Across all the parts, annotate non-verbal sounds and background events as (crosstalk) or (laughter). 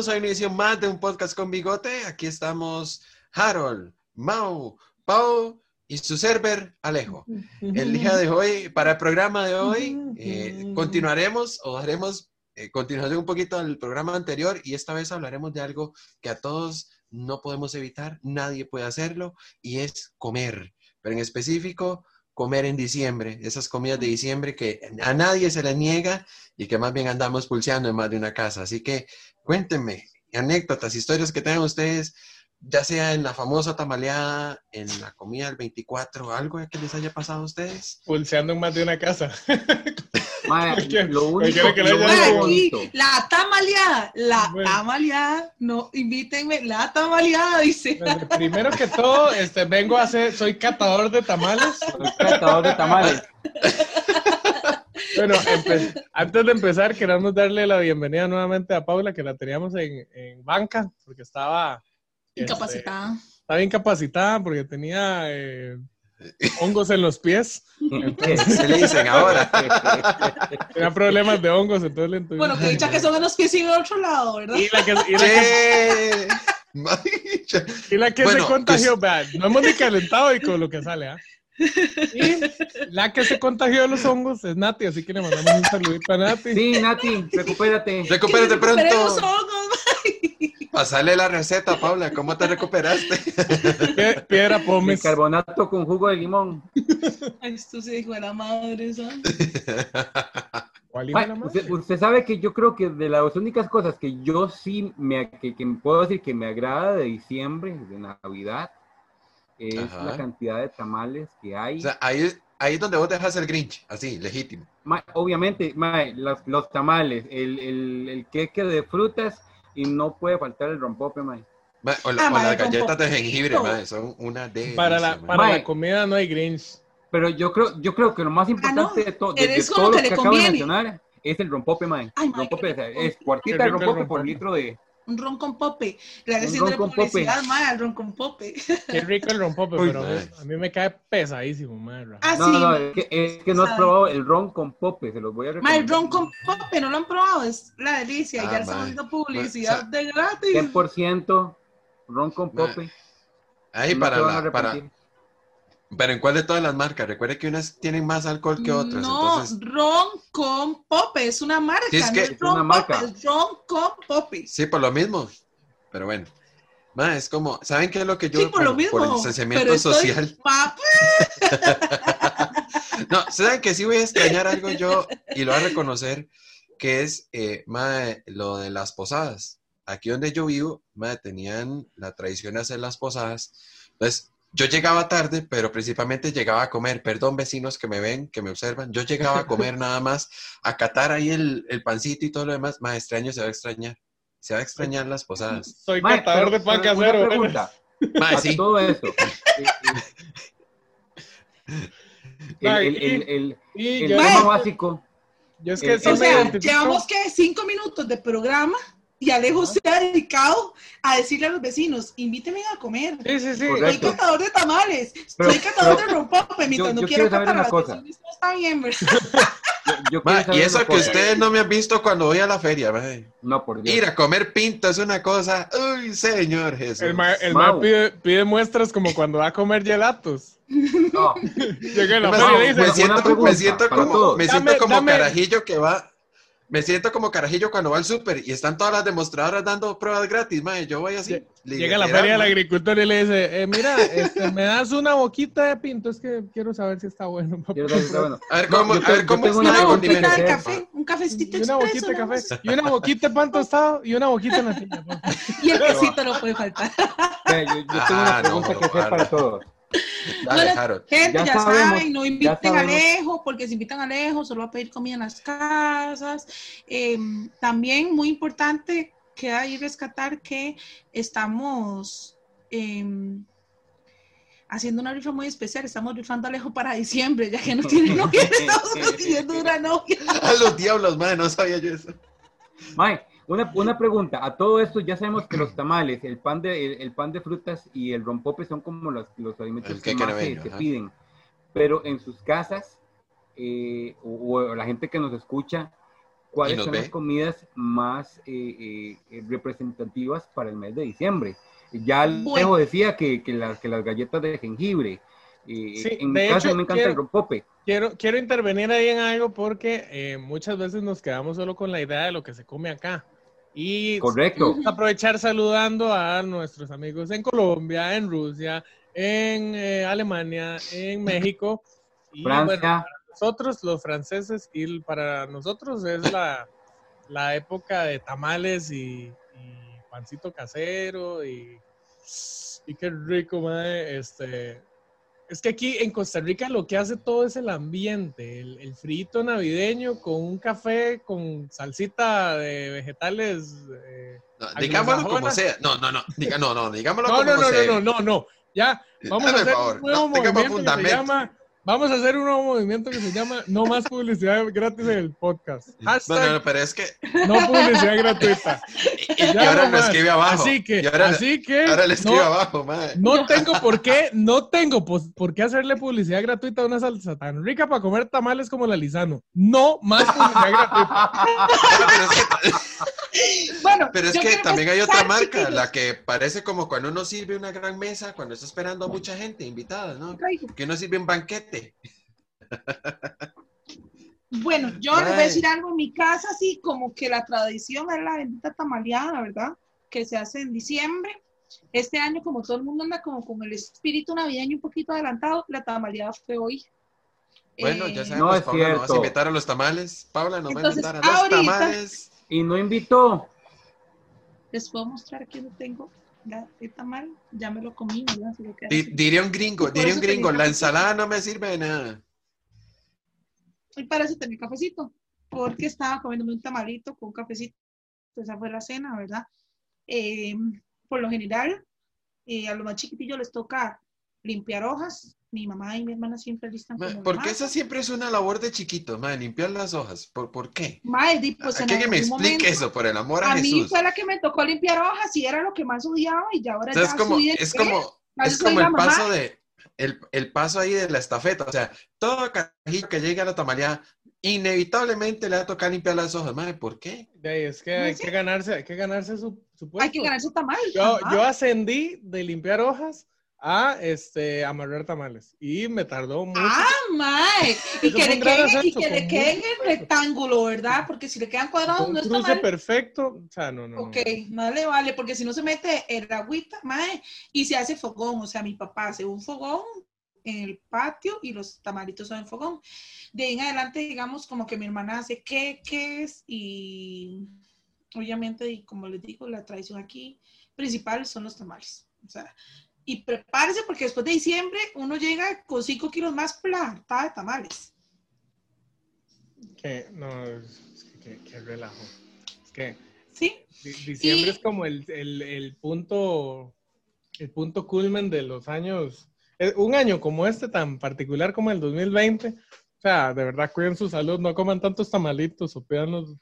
Bienvenidos a una edición más de un podcast con bigote. Aquí estamos Harold, Mau, Pau y su server Alejo. El día de hoy, para el programa de hoy, eh, continuaremos o haremos eh, continuación un poquito del programa anterior y esta vez hablaremos de algo que a todos no podemos evitar, nadie puede hacerlo y es comer, pero en específico comer en diciembre, esas comidas de diciembre que a nadie se les niega y que más bien andamos pulseando en más de una casa. Así que cuéntenme anécdotas, historias que tengan ustedes, ya sea en la famosa tamaleada, en la comida del 24, algo que les haya pasado a ustedes. Pulseando en más de una casa. (laughs) Cualquier- lo único, que lo Aquí, la tamaleada, la Bueno. tamaleada, no, invítenme, la tamaleada, dice. Bueno, Primero que todo, este, vengo a hacer, soy catador de tamales. Soy catador de tamales. Bueno, antes de empezar, queremos darle la bienvenida nuevamente a Paula, que la teníamos en, en banca, porque estaba... este, Incapacitada. estaba incapacitada porque tenía eh, hongos en los pies. (laughs) ¿Qué le dicen ahora? (laughs) Tenía problemas de hongos, entonces le tuvimos- Bueno, que dicha que son en los pies y el otro lado, ¿verdad? Y la que, y la que, ¿Qué? (laughs) Maricha. y la que Bueno, se contagió, vean, no hemos ni calentado y con lo que sale, ¿ah? Y la que se contagió de los hongos es Nati, así que le mandamos un saludito a Nati. Sí, Nati, recupérate. Recupérate Recuperé los pronto. hongos. Pasale la receta, Paula. ¿Cómo te recuperaste? Pie- Piedra Pómez. Bicarbonato con jugo de limón. Esto se dijo de la madre, ¿sabes? (laughs) ¿Cuál Mae, iba la madre? usted, usted sabe que yo creo que de las únicas cosas que yo sí me, que, que puedo decir que me agrada de diciembre, de Navidad, es Ajá. la cantidad de tamales que hay. O sea, ahí, ahí es donde vos dejas el Grinch, así, legítimo. Ma- obviamente, mae, los, los tamales, el, el, el queque de frutas y no puede faltar el rompope, mae. Ma- O, la- Ah, o madre, las galletas de jengibre, madre, son una de. Para la, para Mae. la comida no hay Grinch. Pero yo creo, yo creo que lo más importante de, to- de, de eres todo como lo que que acabo de mencionar es el rompope, mae. Ay, mae, rompope, es cuartita de rompope por litro de... Un ron con pope. Ron con publicidad, ma, el ron con pope. Qué rico el rompope, Uy, pero a mí, mae. a mí me cae pesadísimo, madre. Ah, No, sí. no, no, es que, es que no has Sabe. probado el ron con pope, se los voy a recomendar. el ron con pope, no lo han probado, es la delicia. Ah, ya mae. haciendo publicidad de gratis. 100% ron con pope. Ahí no para la. Para. Pero en cuál de todas las marcas? Recuerde que unas tienen más alcohol que otras. No, Entonces, ron con pope, es una marca. Sí, es no que- es Es ron una marca. pope, es ron con pope. sí, por lo mismo. Pero bueno. Ma, es como, ¿saben qué es lo que yo. Sí, por lo bueno, mismo. Por el distanciamiento pero social. (laughs) (laughs) No, ¿saben que sí voy a extrañar algo yo y lo voy a reconocer? Que es, eh, mae, lo de las posadas. Aquí donde yo vivo, mae, tenían la tradición de hacer las posadas. Entonces, yo llegaba tarde, pero principalmente llegaba a comer. Perdón, vecinos que me ven, que me observan. Yo llegaba a comer nada más, a catar ahí el, el pancito y todo lo demás. Mae, extraño, se va a extrañar. Se va a extrañar las posadas. (laughs) Soy Mae, catador pero- de pan pero una casero. ¿verdad? pregunta, Mae, sí. todo eso. eh, (laughs) eh, el, el, tema básico, yo es que O sea, llevamos que cinco minutos de programa y Alejo se ha dedicado a decirle a los vecinos, invíteme a comer. Sí, sí, sí. Soy catador de tamales, Pero- soy catador pero- de rompope, mientras yo- no yo quiero catar una las cosa. no está bien, ¿verdad? (laughs) yo, y eso que ustedes no me han visto cuando voy a la feria, mae. No, por Dios. Ir a comer pinto es una cosa. Uy, señor Jesús. El mar, el mar pide, pide muestras como cuando va a comer gelatos. No, (laughs) Llega a la Me, feria y dice, siento, me siento como, me siento como dame- carajillo que va. Me siento como carajillo cuando va al súper y están todas las demostradoras dando pruebas gratis, mae. Yo voy así. llega a la feria del agricultor y le dice, eh, mira, este, me das una boquita de pinto, es que quiero saber si está bueno. papá". quiero saber si está bueno. A ver No, cómo, yo a ver cómo está una boquita de café, un cafecito Y una expreso, boquita de café, y una boquita de pan tostado, y una boquita de natilla. papá. (laughs) Y el quesito no puede faltar. Vea, Yo, yo tengo Ah, una pregunta no, que hacer para todos. (laughs) Dale, Bueno, Harold. Gente, Ya ya, sabemos, saben, no inviten a. Alejo, porque si invitan a Alejo, solo va a pedir comida en las casas. Eh, también, muy importante, queda ahí rescatar que estamos eh, haciendo una rifa muy especial. Estamos rifando a Alejo para diciembre, ya que no tiene novia, (laughs) estamos consiguiendo una novia. A los diablos, mae, no sabía yo eso. Mae, Una, una pregunta, a todo esto ya sabemos que los tamales, el pan de, el, el pan de frutas y el rompope son como los, los alimentos El que más se, piden. Pero en sus casas, eh, o, o la gente que nos escucha, ¿cuáles nos son ve. las comidas más eh, eh, representativas para el mes de diciembre? Ya Bueno. Alejo decía que, que, las, que las galletas de jengibre. Sí, en de mi caso hecho, me encanta quiero- el rompope. Quiero, quiero intervenir ahí en algo porque eh, muchas veces nos quedamos solo con la idea de lo que se come acá. Y Correcto. Aprovechar saludando a nuestros amigos en Colombia, en Rusia, en eh, Alemania, en México. Y bueno, Francia. nosotros, los franceses, y para nosotros es la, la época de tamales y, y pancito casero y, y qué rico, mae, Este, es que aquí en Costa Rica lo que hace todo es el ambiente, el, el frito navideño con un café con salsita de vegetales. eh, No, ¿Alguna digámoslo como sea. No, no, no. Diga, no, no, digámoslo No, como no, no, sea. no, no, no, no. Ya, vamos a hacer un nuevo no, movimiento que se llama. Vamos a hacer un nuevo movimiento que se llama No más publicidad gratis en el podcast. No, no, no, pero es que. no publicidad gratuita. Y, ahora lo nomás. escribe abajo. Así que, Y ahora, así que ahora le escribe no, abajo, madre. no tengo por qué, no tengo por qué hacerle publicidad gratuita a una salsa tan rica para comer tamales como la Lizano. No más publicidad (laughs) gratuita. Pero es que, Bueno, pero es que también hay otra marca, la que parece como cuando uno sirve una gran mesa, cuando está esperando a mucha gente invitada, ¿no? Que uno sirve un banquete. Bueno, yo les voy a decir algo. En mi casa, sí, como que la tradición es la bendita tamaleada, ¿verdad? Que se hace en diciembre. Este año, como todo el mundo anda como con el espíritu navideño un poquito adelantado, la tamaleada fue hoy. Bueno, Eh, ya No sabemos, es Paula, nos vas a invitar a los tamales. Paula nos va a invitar a los ahorita- tamales. Y no invitó. Les puedo mostrar aquí donde tengo el tamal. Ya me lo comí, así. diría un gringo, diría un gringo, la ensalada no me sirve de nada. Y para eso tenía cafecito, porque estaba comiéndome un tamalito con un cafecito. Esa fue la cena, ¿verdad? Eh, por lo general, eh, a los más chiquitillos les toca limpiar hojas. Mi mamá y mi hermana siempre listan Ma, como Porque esa siempre es una labor de chiquito, ma, limpiar las hojas. ¿Por, por qué? Di, pues, ¿A en qué que me explique momento, eso, por el amor a, A mí Jesús? fue la que me tocó limpiar hojas y era lo que más odiaba y ya ahora O sea, ya es como, soy de es como, Ahora es como la el mamá. paso de, el, el paso ahí de la estafeta. O sea, todo carajillo que llegue a la tamaleada, inevitablemente le va a tocar limpiar las hojas. Madre, ¿por qué? De ahí, es que hay sé. que ganarse, hay que ganarse su, su puesto. Hay que ganarse tamal. Yo, yo ascendí de limpiar hojas a este amarrar tamales y me tardó mucho. Ah, mae. Y que, le queden, y que con le queden en rectángulo, ¿verdad? Porque si le quedan cuadrados un no está mal. perfecto, o sea, no, no, no. Ok, vale, vale, porque si no se mete el agüita, mae, y se hace fogón. O sea, mi papá hace un fogón en el patio y los tamalitos son en fogón. De ahí en adelante, digamos, como que mi hermana hace queques y obviamente, y como les digo, la tradición aquí principal son los tamales. O sea, y prepárese porque después de diciembre uno llega con 5 kilos más plantada de tamales. Que, no, es que, que- que relajo. Es que ¿Sí? di- diciembre Y- es como el, el, el punto, el punto culmen de los años. eh, Un año como este, tan particular como el 2020. O sea, de verdad, cuiden su salud, no coman tantos tamalitos o pidan los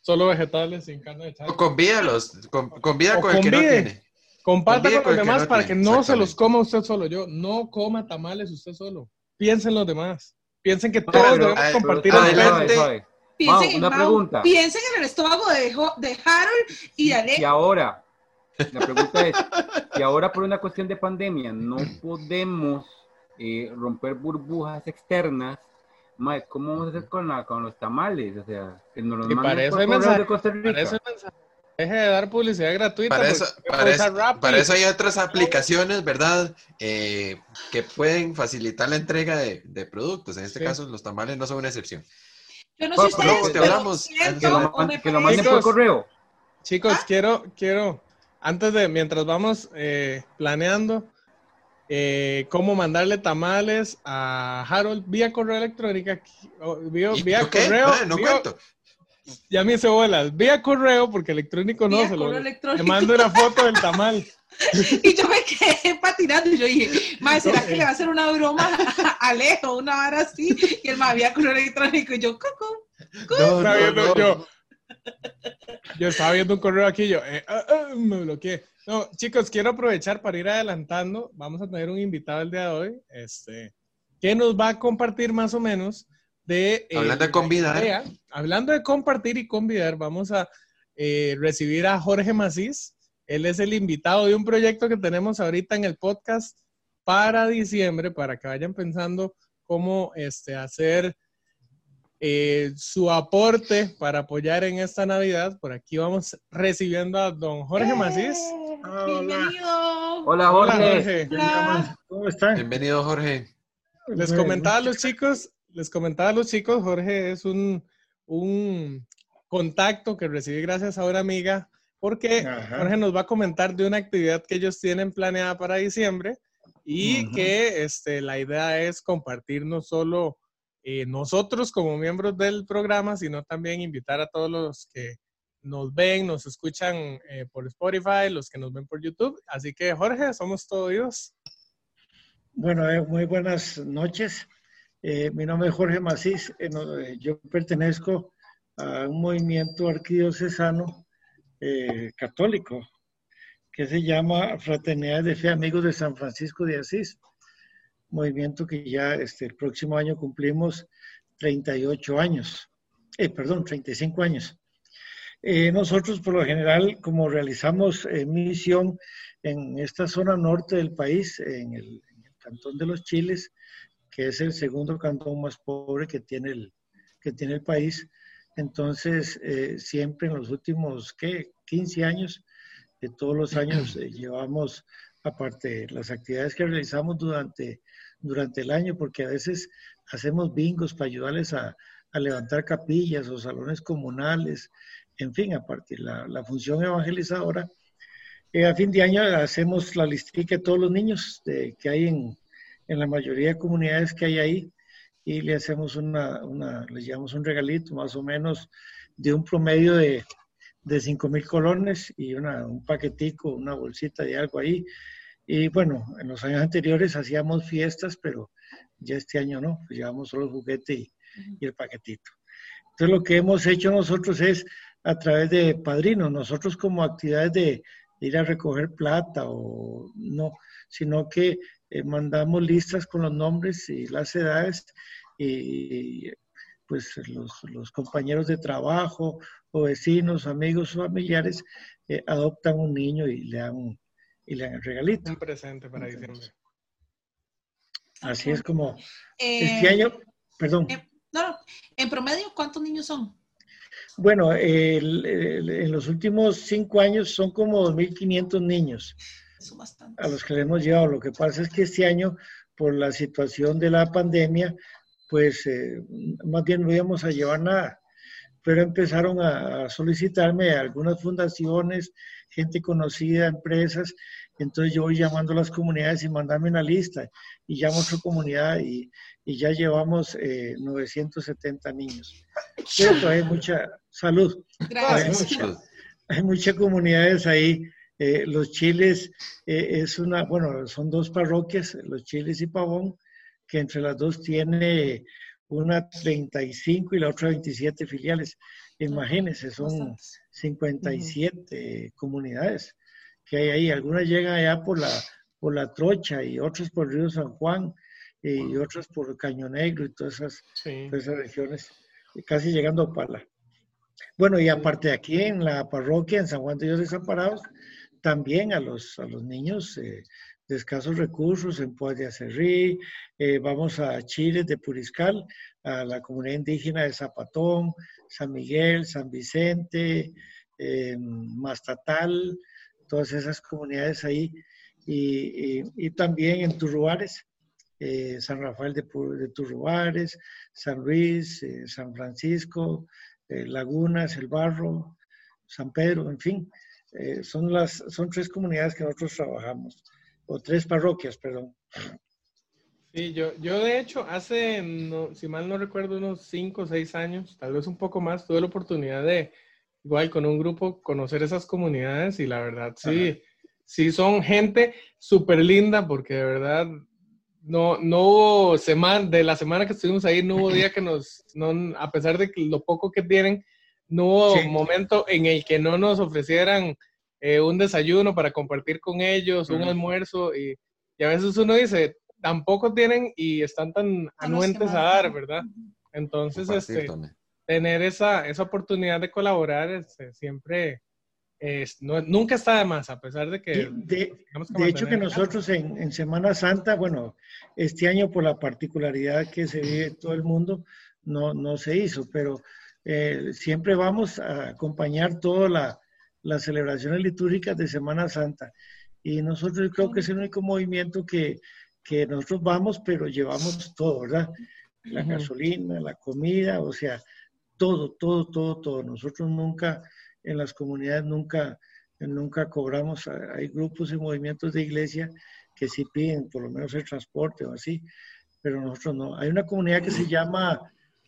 solo vegetales sin carne de O chancho. convídalos, con, convida O con el que no tiene. Comparta con los que demás no para tiene, que no se los coma usted solo. Yo, no coma tamales usted solo. Piensen los demás. Piensen que todos pero- debemos ay, compartir pero el adelante. Piensen, Mau, en una Mau, pregunta. piensen en el estómago de, de Harold y de Ale. Y ahora, la pregunta es, y ahora por una cuestión de pandemia no podemos eh, romper burbujas externas, mae, ¿cómo vamos a hacer con, la, con los tamales? O sea, que nos los por mensaje- de Costa Rica. Para eso, el mensaje. Deje de dar publicidad gratuita. Para porque eso, para, eso, Rappi. para eso hay otras aplicaciones, ¿verdad? Eh, que pueden facilitar la entrega de, de productos. En este Sí. caso, los tamales no son una excepción. Yo no sé Bueno, ustedes, te hablamos. que lo, o man- me que lo parece- manden por correo. Chicos, ¿Ah? quiero, quiero, antes de, mientras vamos eh, planeando eh, cómo mandarle tamales a Harold vía correo o vía, ¿Y vía correo, no vía- cuento. Ya me hice bolas, vía correo, porque electrónico no, Vía se lo, le electrónico. mando una foto del tamal. (laughs) Y yo me quedé patinando y yo dije, madre, ¿será No, que eh. le va a hacer una broma a Alejo, una vara así? Y él me había correo electrónico y yo, coco. No. yo, Yo estaba viendo un correo aquí y yo eh, ah, ah, me bloqueé. No, chicos, quiero aprovechar para ir adelantando. Vamos a tener un invitado el día de hoy, este, que nos va a compartir más o menos de... eh, Hablando de convidar. idea. Hablando de compartir y convidar, vamos a eh, recibir a Jorge Macís. Él es el invitado de un proyecto que tenemos ahorita en el podcast para diciembre, para que vayan pensando cómo este, hacer eh, su aporte para apoyar en esta Navidad. Por aquí vamos recibiendo a don Jorge Macís. Hola. Bienvenido. Hola, Hola, Jorge. Jorge. Hola. ¿Cómo están? Bienvenido, Jorge. Les comentaba a los chicos, les comentaba a los chicos, Jorge es un, un contacto que recibí gracias a una amiga, porque Ajá. Jorge nos va a comentar de una actividad que ellos tienen planeada para diciembre y que este, la idea es compartir no solo eh, nosotros como miembros del programa, sino también invitar a todos los que nos ven, nos escuchan eh, por Spotify, los que nos ven por YouTube. Así que Jorge, somos todos oídos. Bueno, eh, muy buenas noches. Eh, mi nombre es Jorge Macís. Eh, eh, yo pertenezco a un movimiento arquidiocesano eh, católico que se llama Fraternidad de Fe Amigos de San Francisco de Asís. Movimiento que ya este, el próximo año cumplimos 38 años. Perdón, 35 años. Nosotros, por lo general, como realizamos misión en esta zona norte del país, en el Cantón de los Chiles, que es el segundo cantón más pobre que tiene el, que tiene el país. Entonces, eh, siempre en los últimos, ¿qué? 15 años, de todos los años eh, (clears throat) llevamos, aparte las actividades que realizamos durante, durante el año, porque a veces hacemos bingos para ayudarles a, a levantar capillas o salones comunales, en fin, a partir la, la función evangelizadora. Eh, a fin de año hacemos la listica de todos los niños de, que hay en, en la mayoría de comunidades que hay ahí y le hacemos una, una le llevamos un regalito más o menos de un promedio de, de 5 mil colones y una, un paquetico, una bolsita de algo ahí. Y bueno, en los años anteriores hacíamos fiestas, pero ya este año no, pues llevamos solo el juguete y, y el paquetito. Entonces lo que hemos hecho nosotros es a través de padrinos, nosotros como actividades de, de ir a recoger plata o no, sino que eh, mandamos listas con los nombres y las edades y pues los, los compañeros de trabajo o vecinos, amigos o familiares eh, adoptan un niño y le dan un, y le dan el regalito. Un presente para diciembre. Así es como Eh, este año, perdón. eh, no, no, en promedio, ¿cuántos niños son? Bueno, el- el- en los últimos cinco años son como 2.500 niños Son bastantes. a los que le hemos llevado. Lo que pasa es que este año, por la situación de la pandemia, pues eh, más bien no íbamos a llevar nada. Pero empezaron a, a solicitarme algunas fundaciones, gente conocida, empresas. Entonces yo voy llamando a las comunidades y mandarme una lista. Y llamo a otra comunidad y, y ya llevamos eh, 970 niños. Pero hay mucha salud. Gracias. Mucho. Hay muchas comunidades ahí. Eh, los Chiles eh, es una, bueno, son dos parroquias, los Chiles y Pavón, que entre las dos tiene una 35 y la otra 27 filiales. Imagínense, son Bastantes. 57 comunidades que hay ahí. Algunas llegan allá por la, por la Trocha y otras por Río San Juan y otras por Caño Negro y todas esas Sí. todas esas regiones, casi llegando a Pala. Bueno, y aparte de aquí en la parroquia, en San Juan de Dios Desamparados, también a los, a los niños eh, de escasos recursos en Puebla de Acerrí, eh, vamos a Chile de Puriscal, a la comunidad indígena de Zapatón, San Miguel, San Vicente, eh, Mastatal, todas esas comunidades ahí, y, también en Turruares, eh, San Rafael de, de Turruares, San Luis, San Francisco, Lagunas, El Barro, San Pedro, en fin, eh, son, las, son tres comunidades que nosotros trabajamos, o tres parroquias, perdón. Sí, yo, yo de hecho hace, no, si mal no recuerdo, unos 5 o 6 años, tal vez un poco más, tuve la oportunidad de, igual con un grupo, conocer esas comunidades y la verdad, sí, sí son gente súper linda porque de verdad no, no hubo semana, de la semana que estuvimos ahí, no hubo día que nos, no, a pesar de que lo poco que tienen, no hubo Sí. momento en el que no nos ofrecieran eh, un desayuno para compartir con ellos, un almuerzo, y, y a veces uno dice, tampoco tienen y están tan anuentes a dar. ¿verdad? Entonces, este, tener esa, esa oportunidad de colaborar este, siempre, es, no- nunca está de más, a pesar de que... De, de- tengamos que de hecho que nosotros en, en Semana Santa, bueno, este año por la particularidad que se vive todo el mundo, no, no se hizo, pero eh, siempre vamos a acompañar todas la, las celebraciones litúrgicas de Semana Santa. Y nosotros creo que es el único movimiento que, que nosotros vamos, pero llevamos todo, ¿verdad? La Ujú. gasolina, la comida, o sea, todo, todo, todo, todo. Nosotros nunca, en las comunidades, nunca, nunca cobramos. Hay grupos y movimientos de iglesia que sí piden por lo menos el transporte o así, pero nosotros no. Hay una comunidad que se llama,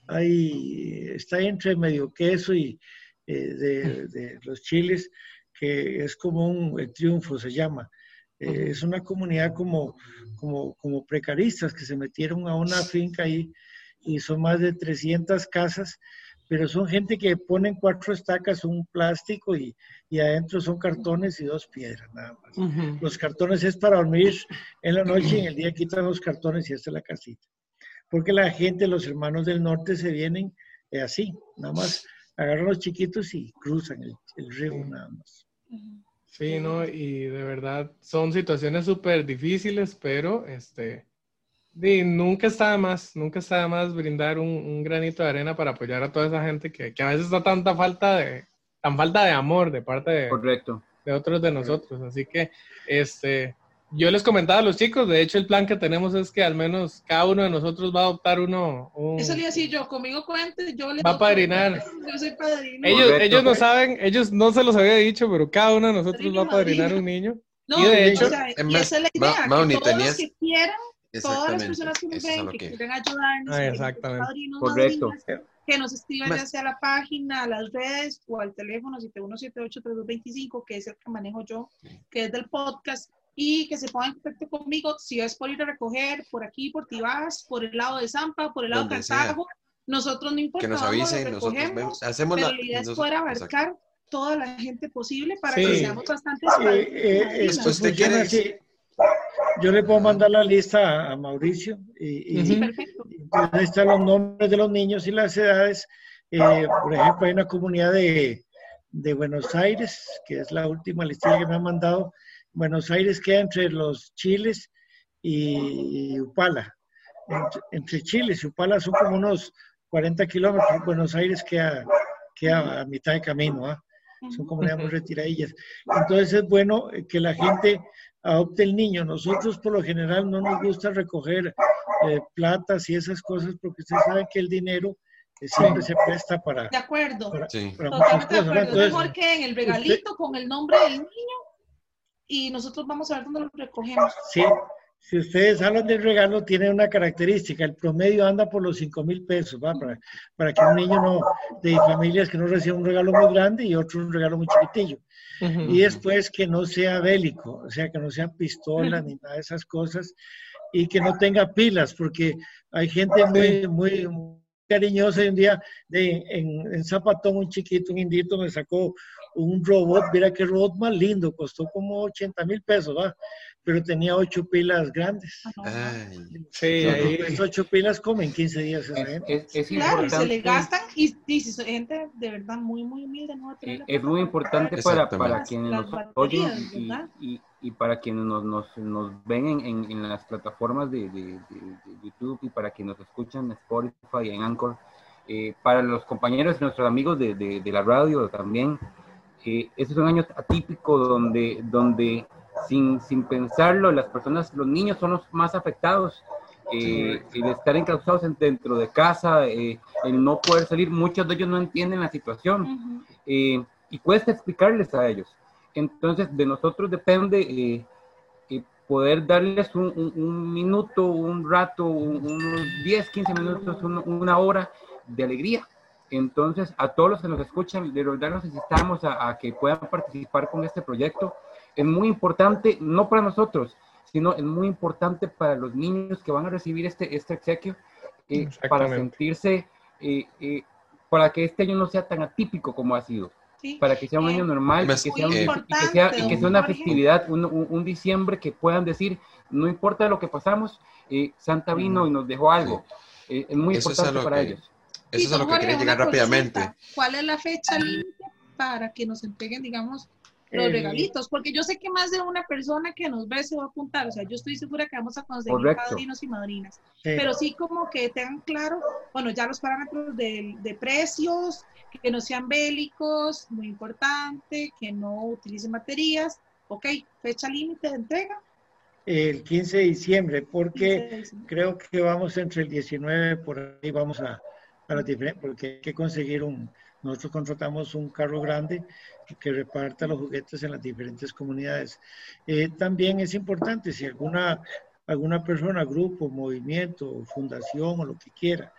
hay, está entre medio queso y eh, de, de los chiles, que es como un el triunfo, se llama. Eh, es una comunidad como, como, como precaristas que se metieron a una finca ahí y son más de 300 casas, pero son gente que ponen cuatro estacas, un plástico y, y adentro son cartones y dos piedras nada más. Los cartones es para dormir en la noche y en el (clears throat) día quitan los cartones y esta es la casita. Porque la gente, los hermanos del norte se vienen eh, así, nada más agarran los chiquitos y cruzan el, el río nada más. Sí, ¿no? Y de verdad son situaciones súper difíciles, pero este, di, nunca está de más, nunca está de más brindar un, un granito de arena para apoyar a toda esa gente que, que a veces está tanta falta de, tan falta de amor de parte de, Correcto. de otros de nosotros. Así que, este, yo les comentaba a los chicos, de hecho el plan que tenemos es que al menos cada uno de nosotros va a adoptar uno, un- Eso le iba a decir yo, conmigo cuente, yo le Va a padrinar. Yo soy padrino. ellos, Correcto. ellos no saben, ellos no se los había dicho, pero cada uno de nosotros Padrino, va a padrinar madrina. un niño. No, y de hecho, o sea, y más, esa es la Ma- idea, Mauni, que todos tenías- los que quieran, todas las Exactamente. personas que nos ven, que, que- quieren ayudarnos, Ah, que exactamente. padrinos, Correcto. madrinas, que nos escriban Más- ya sea a la página, a las redes o al teléfono 71783225, que es el que manejo yo, que es del podcast, y que se pongan en contacto conmigo si es por ir a recoger por aquí, por Tibás, por el lado de Zampa, por el lado de Donde sea. Cartago. Nosotros no importa, Que nos avisen, nosotros vemos, hacemos pero la... la idea es poder exacto. abarcar toda la gente posible para Sí. que seamos bastantes Eh, eh, esto ¿Usted quiere- así. Yo le puedo mandar la lista a, Mauricio y, y-. Perfecto. Entonces, ahí están los nombres de los niños y las edades. Eh, por ejemplo, hay una comunidad de, de Buenos Aires, que es la última listilla que me han mandado. Buenos Aires queda entre los Chiles y, y Upala. Entre, entre Chiles y Upala son como unos 40 kilómetros. Buenos Aires queda, queda a mitad de camino. ¿ah? Son comunidades muy retiradillas. Entonces es bueno eh, que la gente adopte el niño. Nosotros por lo general no nos gusta recoger eh, platas y esas cosas porque usted sabe que el dinero eh, siempre se presta para, De acuerdo. para, Sí. para muchas Totalmente de cosas. ¿no? acuerdo. Es Entonces, mejor que en el regalito con el nombre del niño y nosotros vamos a ver dónde lo recogemos. sí, si ustedes hablan del regalo, tiene una característica. El promedio anda por los 5 mil pesos, ¿va? Para, para que un niño no, de familias que no reciba un regalo muy grande y otro un regalo muy chiquitillo. Y después que no sea bélico, o sea, que no sean pistolas ni nada de esas cosas y que no tenga pilas, porque hay gente muy, muy cariñosa y un día de, en, en Zapatón un chiquito, un indito me sacó un robot, mira qué robot más lindo, costó como 80 mil pesos, ¿va? pero tenía ocho pilas grandes. Ay, Sí, pues, ocho pilas comen 15 días Es, gente. es- es Claro, y se le gastan y, y si son gente de verdad muy, muy humilde, no va a tener Eh, Es muy importante para, para quienes nos oyen y. y- y para quienes nos, nos, nos ven en, en- en las plataformas de, de- de- de YouTube y para quienes nos escuchan en Spotify, en Anchor, eh, para los compañeros y nuestros amigos de, de- de la radio también. Eh, este es un año atípico donde, donde sin, sin pensarlo, las personas, los niños son los más afectados. Eh, el estar encausados en- dentro de casa, eh, el no poder salir, muchos de ellos no entienden la situación Ujú. eh, y cuesta explicarles a ellos. Entonces, de nosotros depende eh, eh, poder darles un, un- un minuto, un rato, un- unos 10, 15 minutos, un- una hora de alegría. Entonces, a todos los que nos escuchan, de verdad los necesitamos a, a que puedan participar con este proyecto. Es muy importante, no para nosotros, sino es muy importante para los niños que van a recibir este, este obsequio, eh, para sentirse eh, eh, para que este año no sea tan atípico como ha sido. Sí. Para que sea un Eh, año normal, y que sea, un- y que sea, y que sea una festividad, un, un- un diciembre que puedan decir, no importa lo que pasamos, eh, Santa vino y nos dejó algo. Eh, es muy Eso es importante algo para que- ellos. Eso es a lo que quería llegar rápidamente. ¿Cuál es la fecha límite para que nos entreguen, digamos, los El- regalitos? Porque yo sé que más de una persona que nos ve se va a apuntar. O sea, yo estoy segura que vamos a conseguir Correcto. padrinos y madrinas. Sí. Pero sí como que tengan claro, bueno, ya los parámetros de, de precios, que no sean bélicos, muy importante, que no utilicen baterías. Ok, fecha límite de entrega. el 15 de diciembre, porque 15 de diciembre. creo que vamos entre el 19, por ahí vamos a, a las diferentes, porque hay que conseguir un, nosotros contratamos un carro grande que reparta los juguetes en las diferentes comunidades. Eh, también es importante, si alguna, alguna persona, grupo, movimiento, fundación o lo que quiera,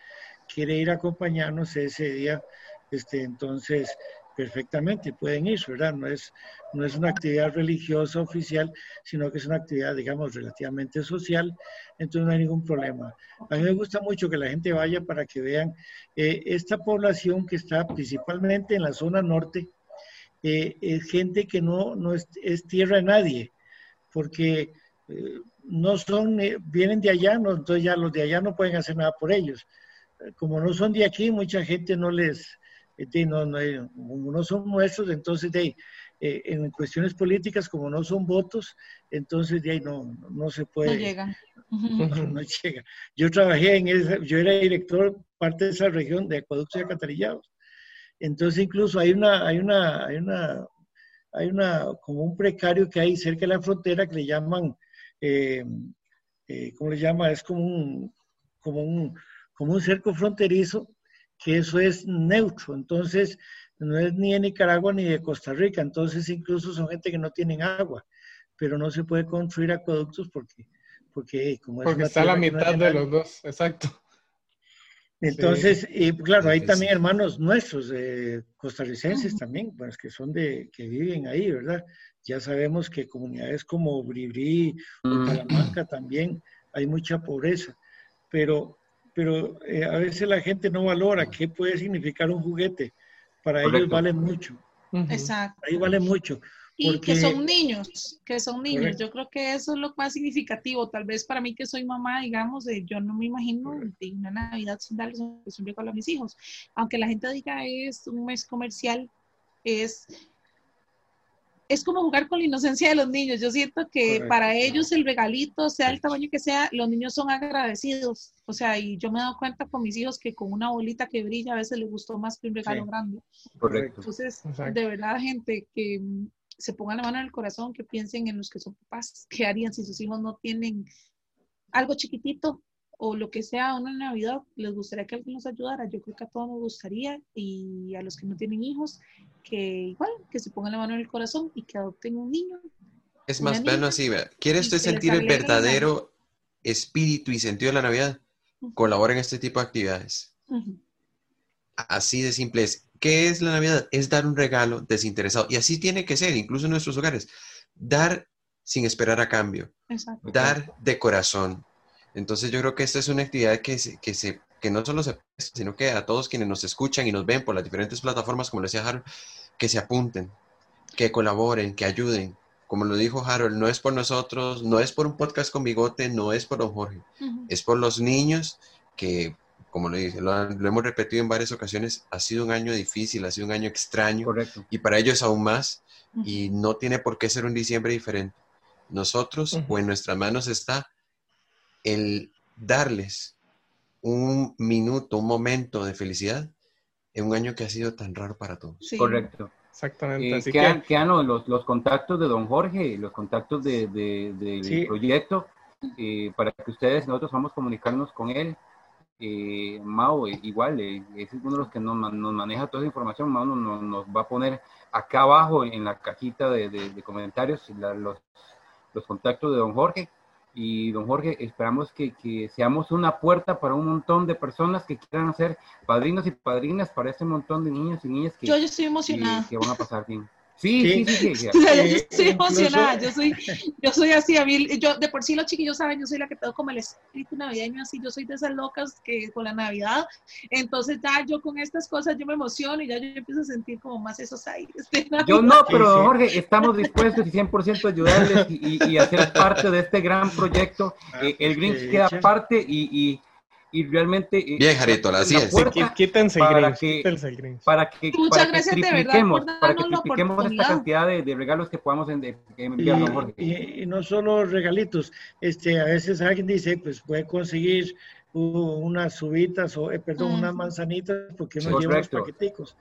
quiere ir a acompañarnos ese día, este, entonces perfectamente pueden ir, ¿verdad? No es, no es una actividad religiosa oficial, sino que es una actividad, digamos, relativamente social, entonces no hay ningún problema. A mí me gusta mucho que la gente vaya para que vean eh, esta población que está principalmente en la zona norte, eh, es gente que no, no es, es tierra de nadie, porque eh, no son, eh, vienen de allá, no, entonces ya los de allá no pueden hacer nada por ellos. Eh, Como no son de aquí, mucha gente no les, eh, de- no, no, eh, como no son nuestros, entonces de ahí, eh, en cuestiones políticas, como no son votos, entonces de ahí no, no, se puede. (laughs) No llegan. no, llega. Yo trabajé en esa, yo era director parte de esa región de acueductos y alcantarillados. Entonces incluso hay una, hay una, hay una, hay una, como un precario que hay cerca de la frontera que le llaman, eh, eh, ¿cómo le llama? Es como un, como un, como un cerco fronterizo, que eso es neutro. Entonces, no es ni de Nicaragua ni de Costa Rica. Entonces, incluso son gente que no tienen agua, pero no se puede construir acueductos porque, porque como es Porque está a la mitad de los dos, exacto. Entonces, y claro, hay también hermanos nuestros, eh, costarricenses también, pues que son de, que viven ahí, ¿verdad? Ya sabemos que comunidades como Bribri o. Talamanca también hay mucha pobreza, pero, pero eh, a veces la gente no valora qué puede significar un juguete. Para ellos vale mucho. Exacto. ahí vale mucho. Y Porque- que son niños, que son niños. Correcto. Yo creo que eso es lo más significativo. Tal vez para mí que soy mamá, digamos, eh, yo no me imagino de una Navidad sin darles un regalo a mis hijos. Aunque la gente diga es un mes comercial, es, es como jugar con la inocencia de los niños. Yo siento que Correcto. para ellos el regalito, sea el tamaño que sea, los niños son agradecidos. O sea, y yo me he dado cuenta con mis hijos que con una bolita que brilla a veces les gustó más que un regalo Sí. grande. Correcto. Entonces, Exacto. de verdad, gente, que se pongan la mano en el corazón, que piensen en los que son papás, (laughs) qué harían si sus hijos no tienen algo chiquitito o lo que sea, una Navidad, les gustaría que alguien los ayudara. Yo creo que a todos nos gustaría y a los que no tienen hijos, que igual, que se pongan la mano en el corazón y que adopten un niño. Es más, véanlo así. ¿Quiere usted sentir el verdadero espíritu y sentido de la Navidad? Colabora en este tipo de actividades. Así de simple es. ¿Qué es la Navidad? Es dar un regalo desinteresado. Y así tiene que ser, incluso en nuestros hogares. Dar sin esperar a cambio. Exacto. Dar de corazón. Entonces yo creo que esta es una actividad que, se, que, se, que no solo se sino que a todos quienes nos escuchan y nos ven por las diferentes plataformas, como lo decía Harold, que se apunten, que colaboren, que ayuden. Como lo dijo Harold, no es por nosotros, no es por un podcast con bigote, no es por don Jorge, es por los niños que, como lo dije, lo, han- lo hemos repetido en varias ocasiones, ha sido un año difícil, ha sido un año extraño Correcto. y para ellos aún más y no tiene por qué ser un diciembre diferente. Nosotros Ujú. o en nuestras manos está el darles un minuto, un momento de felicidad en un año que ha sido tan raro para todos. Sí. Correcto. Exactamente. Eh, Así quedan, que, quedan los, los contactos de don Jorge, los contactos de, de- del Sí. proyecto, eh, para que ustedes, nosotros vamos a comunicarnos con él. Eh, Mao, eh, igual, eh, es uno de los que nos, nos maneja toda esa información. Mao nos, nos- nos va a poner acá abajo en la cajita de, de- de comentarios la- los, los contactos de don Jorge. Y don Jorge, esperamos que, que seamos una puerta para un montón de personas que quieran ser padrinos y padrinas para ese montón de niños y niñas que, Yo ya estoy que, emocionada. que van a pasar bien. Sí, sí, sí, sí. sí. O sea, (laughs) yo Eh, estoy incluso- emocionada, yo soy, yo soy así, a mí- yo de por sí los chiquillos saben, yo soy la que tengo como el espíritu navideño, así, yo soy de esas locas que con la Navidad, entonces ya yo con estas cosas yo me emociono y ya yo empiezo a sentir como más esos aires de Navidad. Yo no, pero Sí, sí. Jorge, estamos dispuestos y 100% a ayudarles y, y, y hacer parte de este gran proyecto. Eh, el Grinch queda parte y, y, y realmente... eh, Bien, Jarito, así es. Quítense el para que- quítense el Grinch. para que, Muchas para que gracias de verdad tripliquemos, para que tripliquemos esta cantidad de, de regalos que podamos en- de- Y, enviar, Jorge. y- y no solo regalitos, este, a veces alguien dice, pues puede conseguir uh, unas uvitas o, eh, perdón, Ujú. unas manzanitas porque uno Sí, lleva correcto. paqueticos.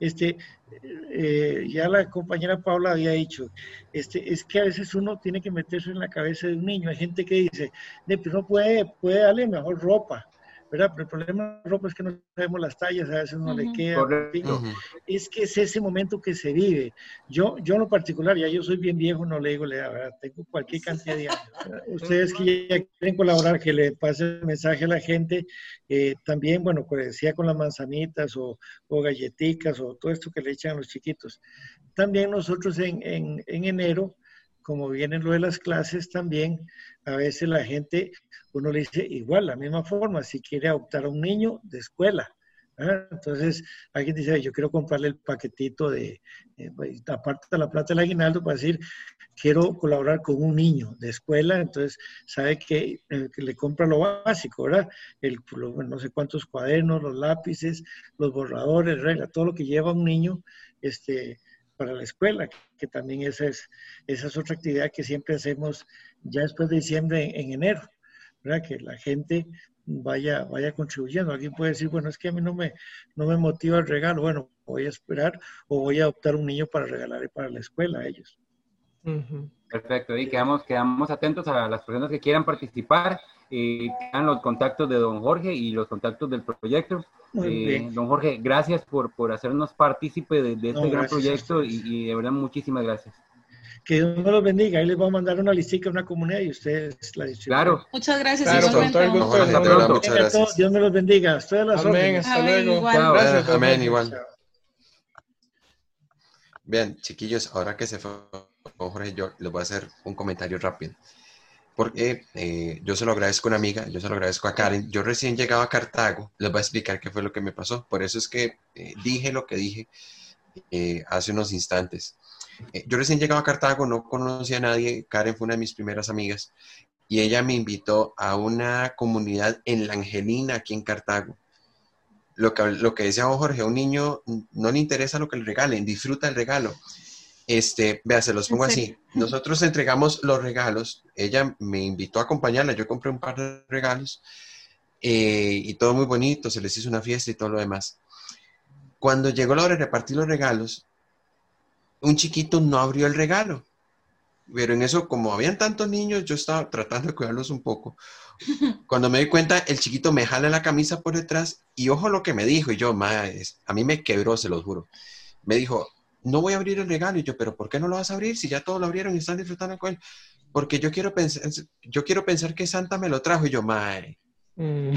Este, eh, ya la compañera Paula había dicho, este, es que a veces uno tiene que meterse en la cabeza de un niño. Hay gente que dice, "Ne, pues no puede, puede darle mejor ropa. ¿Verdad? Pero el problema de la ropa es que no sabemos las tallas, a veces no le queda. Es que es ese momento que se vive. Yo, yo en lo particular, ya yo soy bien viejo, no le digo la ¿verdad? tengo cualquier cantidad de años. (laughs) Ustedes que ya quieren colaborar, que le pase el mensaje a la gente, eh, también, bueno, como decía con las manzanitas o, o galletitas o todo esto que le echan a los chiquitos. También nosotros en, en, en enero, como vienen lo de las clases también, a veces la gente, uno le dice igual, la misma forma, si quiere adoptar a un niño de escuela. Entonces, alguien dice, yo quiero comprarle el paquetito de, eh, pues, aparte de la plata del aguinaldo, para decir, quiero colaborar con un niño de escuela, entonces sabe que, eh, que le compra lo básico, ¿verdad? El, no sé cuántos cuadernos, los lápices, los borradores, regla, todo lo que lleva un niño este, para la escuela, que también esa es, esa es otra actividad que siempre hacemos ya después de diciembre en, en enero, ¿verdad? Que la gente vaya, vaya contribuyendo. Alguien puede decir, bueno, es que a mí no me, no me motiva el regalo. Bueno, voy a esperar o voy a adoptar un niño para regalarle para la escuela a ellos. Perfecto, y quedamos, quedamos atentos a las personas que quieran participar. Eh, quedan los contactos de don Jorge y los contactos del proyecto. Muy Eh, bien. Don Jorge, gracias por, por hacernos partícipe de, de este No, gran proyecto y, y de verdad muchísimas gracias. Que Dios me los bendiga. Ahí les voy a mandar una listica a una comunidad y ustedes la distribuyen. Claro, Muchas gracias. Claro, con todo el gusto. De Hasta muchas gracias. Dios me los bendiga. Estoy a las Amén, hasta Amén, luego. igual. Chao. Gracias. Amén, igual. Chao. Bien, chiquillos, ahora que se fue con Jorge, yo les voy a hacer un comentario rápido. Porque eh, yo se lo agradezco a una amiga, yo se lo agradezco a Karen. Yo recién llegaba a Cartago, les voy a explicar qué fue lo que me pasó. Por eso es que eh, dije lo que dije eh, hace unos instantes. Eh, yo recién llegaba a Cartago, no conocía a nadie. Karen fue una de mis primeras amigas y ella me invitó a una comunidad en La Angelina, aquí en Cartago. Lo que, lo que decía Jorge, a un niño no le interesa lo que le regalen, disfruta el regalo. Este, vea, se los pongo ¿En así. Nosotros entregamos los regalos. Ella me invitó a acompañarla. Yo compré un par de regalos eh, y todo muy bonito. Se les hizo una fiesta y todo lo demás. Cuando llegó la hora de repartir los regalos, un chiquito no abrió el regalo. Pero en eso, como habían tantos niños, yo estaba tratando de cuidarlos un poco. (laughs) Cuando me di cuenta, el chiquito me jala la camisa por detrás y ojo lo que me dijo. Y yo, "Ma, es- a mí me quebró, se los juro. Me dijo, no voy a abrir el regalo. Y yo, pero ¿por qué no lo vas a abrir si ya todos lo abrieron y están disfrutando con él? Porque yo quiero pensar, yo quiero pensar que Santa me lo trajo. Y yo, mae, Mm.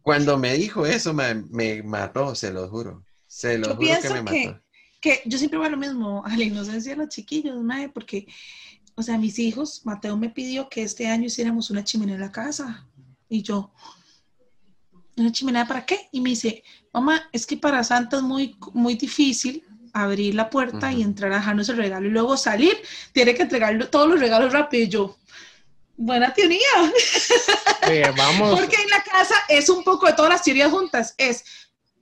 cuando me dijo eso, mae, me mató, se los juro. Se los Yo juro que me mató. que yo siempre voy a lo mismo, a la inocencia de los chiquillos, mae, porque, o sea, mis hijos, Mateo me pidió que este año hiciéramos una chimenea en la casa. Y yo, ¿una chimenea para qué? Y me dice, mamá, es que para Santa es muy, muy difícil abrir la puerta y entrar a dejarnos el regalo y luego salir, tiene que entregar todos los regalos rápido. Y yo, buena teoría. Sí, vamos. (laughs) Porque en la casa es un poco de todas las teorías juntas. Es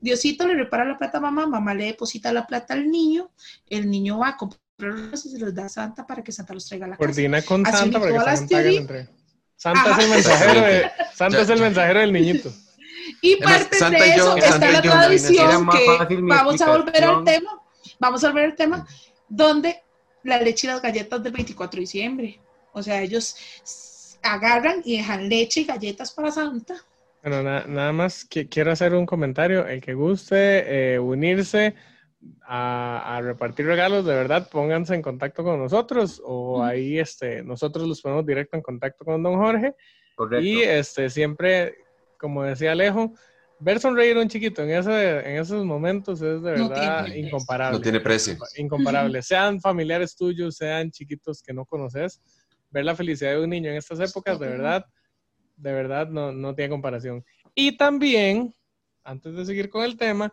Diosito le repara la plata a mamá, mamá le deposita la plata al niño, el niño va a comprar los y se los da a Santa para que Santa los traiga a la casa. Coordina con Santa para que Santa teorías. entrega. Santa es el mensajero de, (laughs) Santa es el mensajero del niñito. Y parte de yo- eso Santa está la tradición que vamos a volver al tema, vamos a volver al tema, donde la leche y las galletas del 24 de diciembre. O sea, ellos agarran y dejan leche y galletas para Santa. Bueno, na- nada más que quiero hacer un comentario. El que guste eh, unirse a, a repartir regalos, de verdad, pónganse en contacto con nosotros o Ujú. ahí este, nosotros los ponemos directo en contacto con don Jorge. correcto. Y este, siempre, como decía Alejo, ver sonreír a un chiquito en, ese, en esos momentos es de No verdad tiene incomparable. No tiene precio. Incomparable. Sean familiares tuyos, sean chiquitos que no conoces, ver la felicidad de un niño en estas épocas, de verdad, de verdad no, no tiene comparación. Y también, antes de seguir con el tema,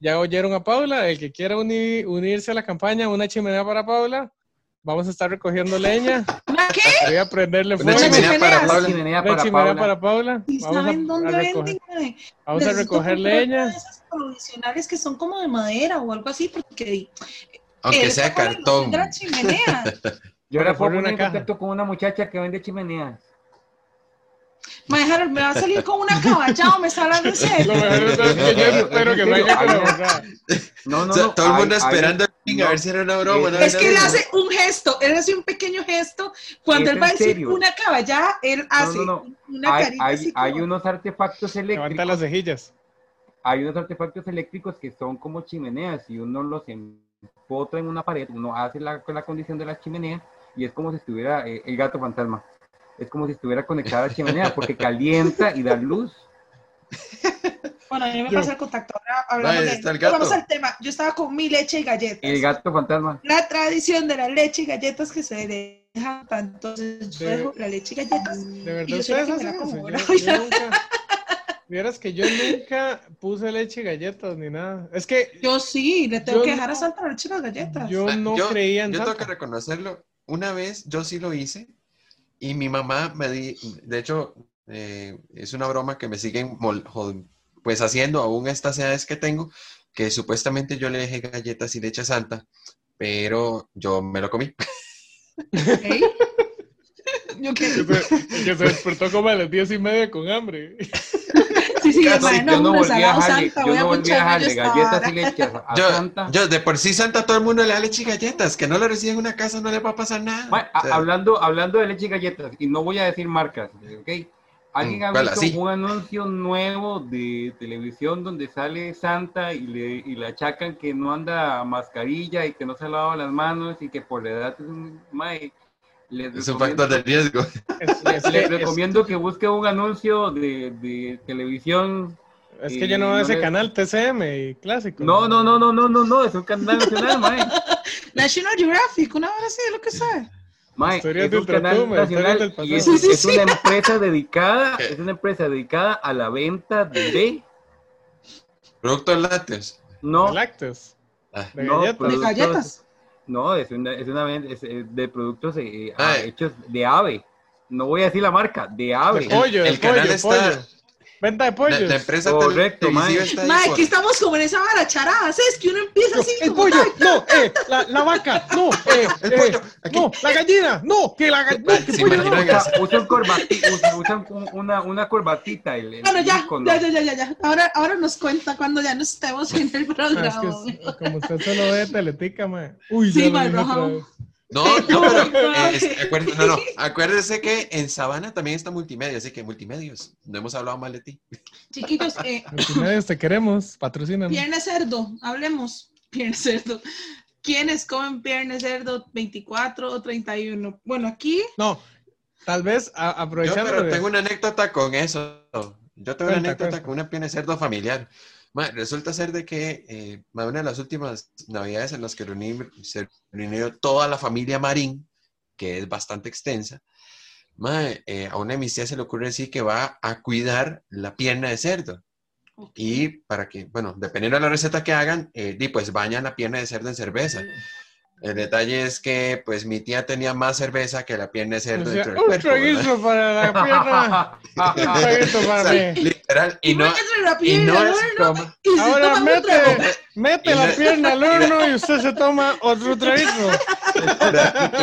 ya oyeron a Paula, el que quiera uni- unirse a la campaña, una chimenea para Paula, vamos a estar recogiendo leña, (laughs) ¿Una qué? voy a prenderle Una fuego. chimenea para. Paula. Chimenea Una para chimenea Paula. para Paula. ¿Y Vamos a- saben dónde a recoger- venden? Vamos a Necesito recoger comprar una leña. de esas provisionales que son como de madera o algo así, porque Aunque eh, sea cartón. la chimenea. (laughs) Yo ahora una en contacto con una muchacha que vende chimeneas. Mae, Harold, me va a salir con una caballada, me está hablando en serio. mejor es que yo espero que no. No, no, O sea, no. todo el mundo hay- esperando a ver si era una broma. ¿no? Es que él hace un gesto, él hace un pequeño gesto. Cuando ¿Es él va a decir serio? una caballada, él hace no, no. una Hay, carita hay, así hay como- unos artefactos Levanta eléctricos. las cejillas. Hay unos artefactos eléctricos que son como chimeneas y uno los empotra en una pared, uno hace la, la condición de la chimenea y es como si estuviera eh, el gato fantasma. Es como si estuviera conectada a la chimenea porque calienta y da luz. Bueno, a mí me pasa el contacto. Ahora hablamos Ahí de está el gato. Vamos al tema. Yo estaba con mi leche y galletas. El gato fantasma. La tradición de la leche y galletas que se deja entonces yo De- dejo la leche y galletas. De verdad, Y yo soy la ustedes hacen como, eso. ¿no? Yo, (laughs) yo nunca. Vieras que yo nunca puse leche y galletas ni nada. Es que Yo sí, le tengo que dejar no- a Santa la leche y las galletas. yo Ah, no yo- creía en Yo tengo que reconocerlo. Una vez yo sí lo hice y mi mamá me di, de hecho, eh, es una broma que me siguen mol- jod- pues haciendo aún estas edades que tengo, que supuestamente yo le dejé galletas y leche Santa, pero yo me lo comí. ¿Eh? (laughs) Yo Que que se, que se despertó como a las diez y media con hambre. (laughs) sí, yo no volví a dejarle, yo no volví a dejarle galletas y leches a, Yo, Santa. yo de por sí Santa a todo el mundo le da leche y galletas, que no lo reciben en una casa no le va a pasar nada. O sea, hablando, hablando de leche y galletas, y no voy a decir marcas, ¿ok? ¿Alguien Mm, ha visto un anuncio nuevo de televisión donde sale Santa y le, y le achacan que no anda mascarilla y que no se lava las manos y que por la edad es un... mae, les es un factor de riesgo. Es, es- Les es- recomiendo que busque un anuncio de, de televisión. es que yo no veo no ese canal TCM y clásico. No, no, no, no, no, no, no, es un canal nacional, mae. (laughs) National Geographic, una hora así, lo que sea. Mae, Historias es un canal nacional y es, Sí, sí, es sí. una empresa dedicada, (laughs) es una empresa dedicada a la venta de (laughs) Productos lácteos. no, Lácteos. Ah, De no. De galletas. No, es una, es una es, de productos eh, Ah, hechos de ave. No voy a decir la marca, de ave. Pollo, de el canal pollo, está- pollo. Venta de pollos. la empresa Correcto, mae. está ahí Ma, por- aquí estamos como en esa vara charada, ¿sabes? Que uno empieza así el como pollo, no, eh, la, la vaca, no, (laughs) eh, El eh, pollo, aquí. no, la gallina, no, que la gallina, que pollo no. usan un- una, una corbatita. El, el Bueno, ya, ya, ya, ya, ya, ya. Ahora, ahora nos cuenta cuando ya no estemos en el Ah, es programa. que es- como usted solo ve teletica, mae. Uy, Sí, mae, vez. No, no, pero (laughs) No, eh, es- acuérdese, no, no, acuérdese que en Sabana también está multimedia, así que multimedios, no hemos hablado mal de ti. Chiquillos, eh, (laughs) Multimedios te queremos, patrocinan. pierna cerdo, hablemos. Pierna cerdo. ¿Quiénes comen pierna cerdo 24 o 31? Bueno, aquí, No, tal vez a- Yo aprovechando. pero tengo una anécdota con eso. Yo tengo una anécdota con una piel cerdo familiar. Ma, resulta ser de que eh, ma, una de las últimas navidades en las que reuní, se reunió toda la familia Marín, que es bastante extensa, ma, eh, a una de mis tías se le ocurre decir que va a cuidar la pierna de cerdo. Y para que, bueno, dependiendo de la receta que hagan, eh, di, pues bañan la pierna de cerdo en cerveza. El detalle es que, pues, mi tía tenía más cerveza que la pierna de cerdo Decía, dentro del un traguito para la (laughs) pierna. Un traguito O para sea, mí. literal, y no, entre la y pierna no al es y se Ahora mete, mete Y la no- pierna al (laughs) horno y usted se toma otro traguito.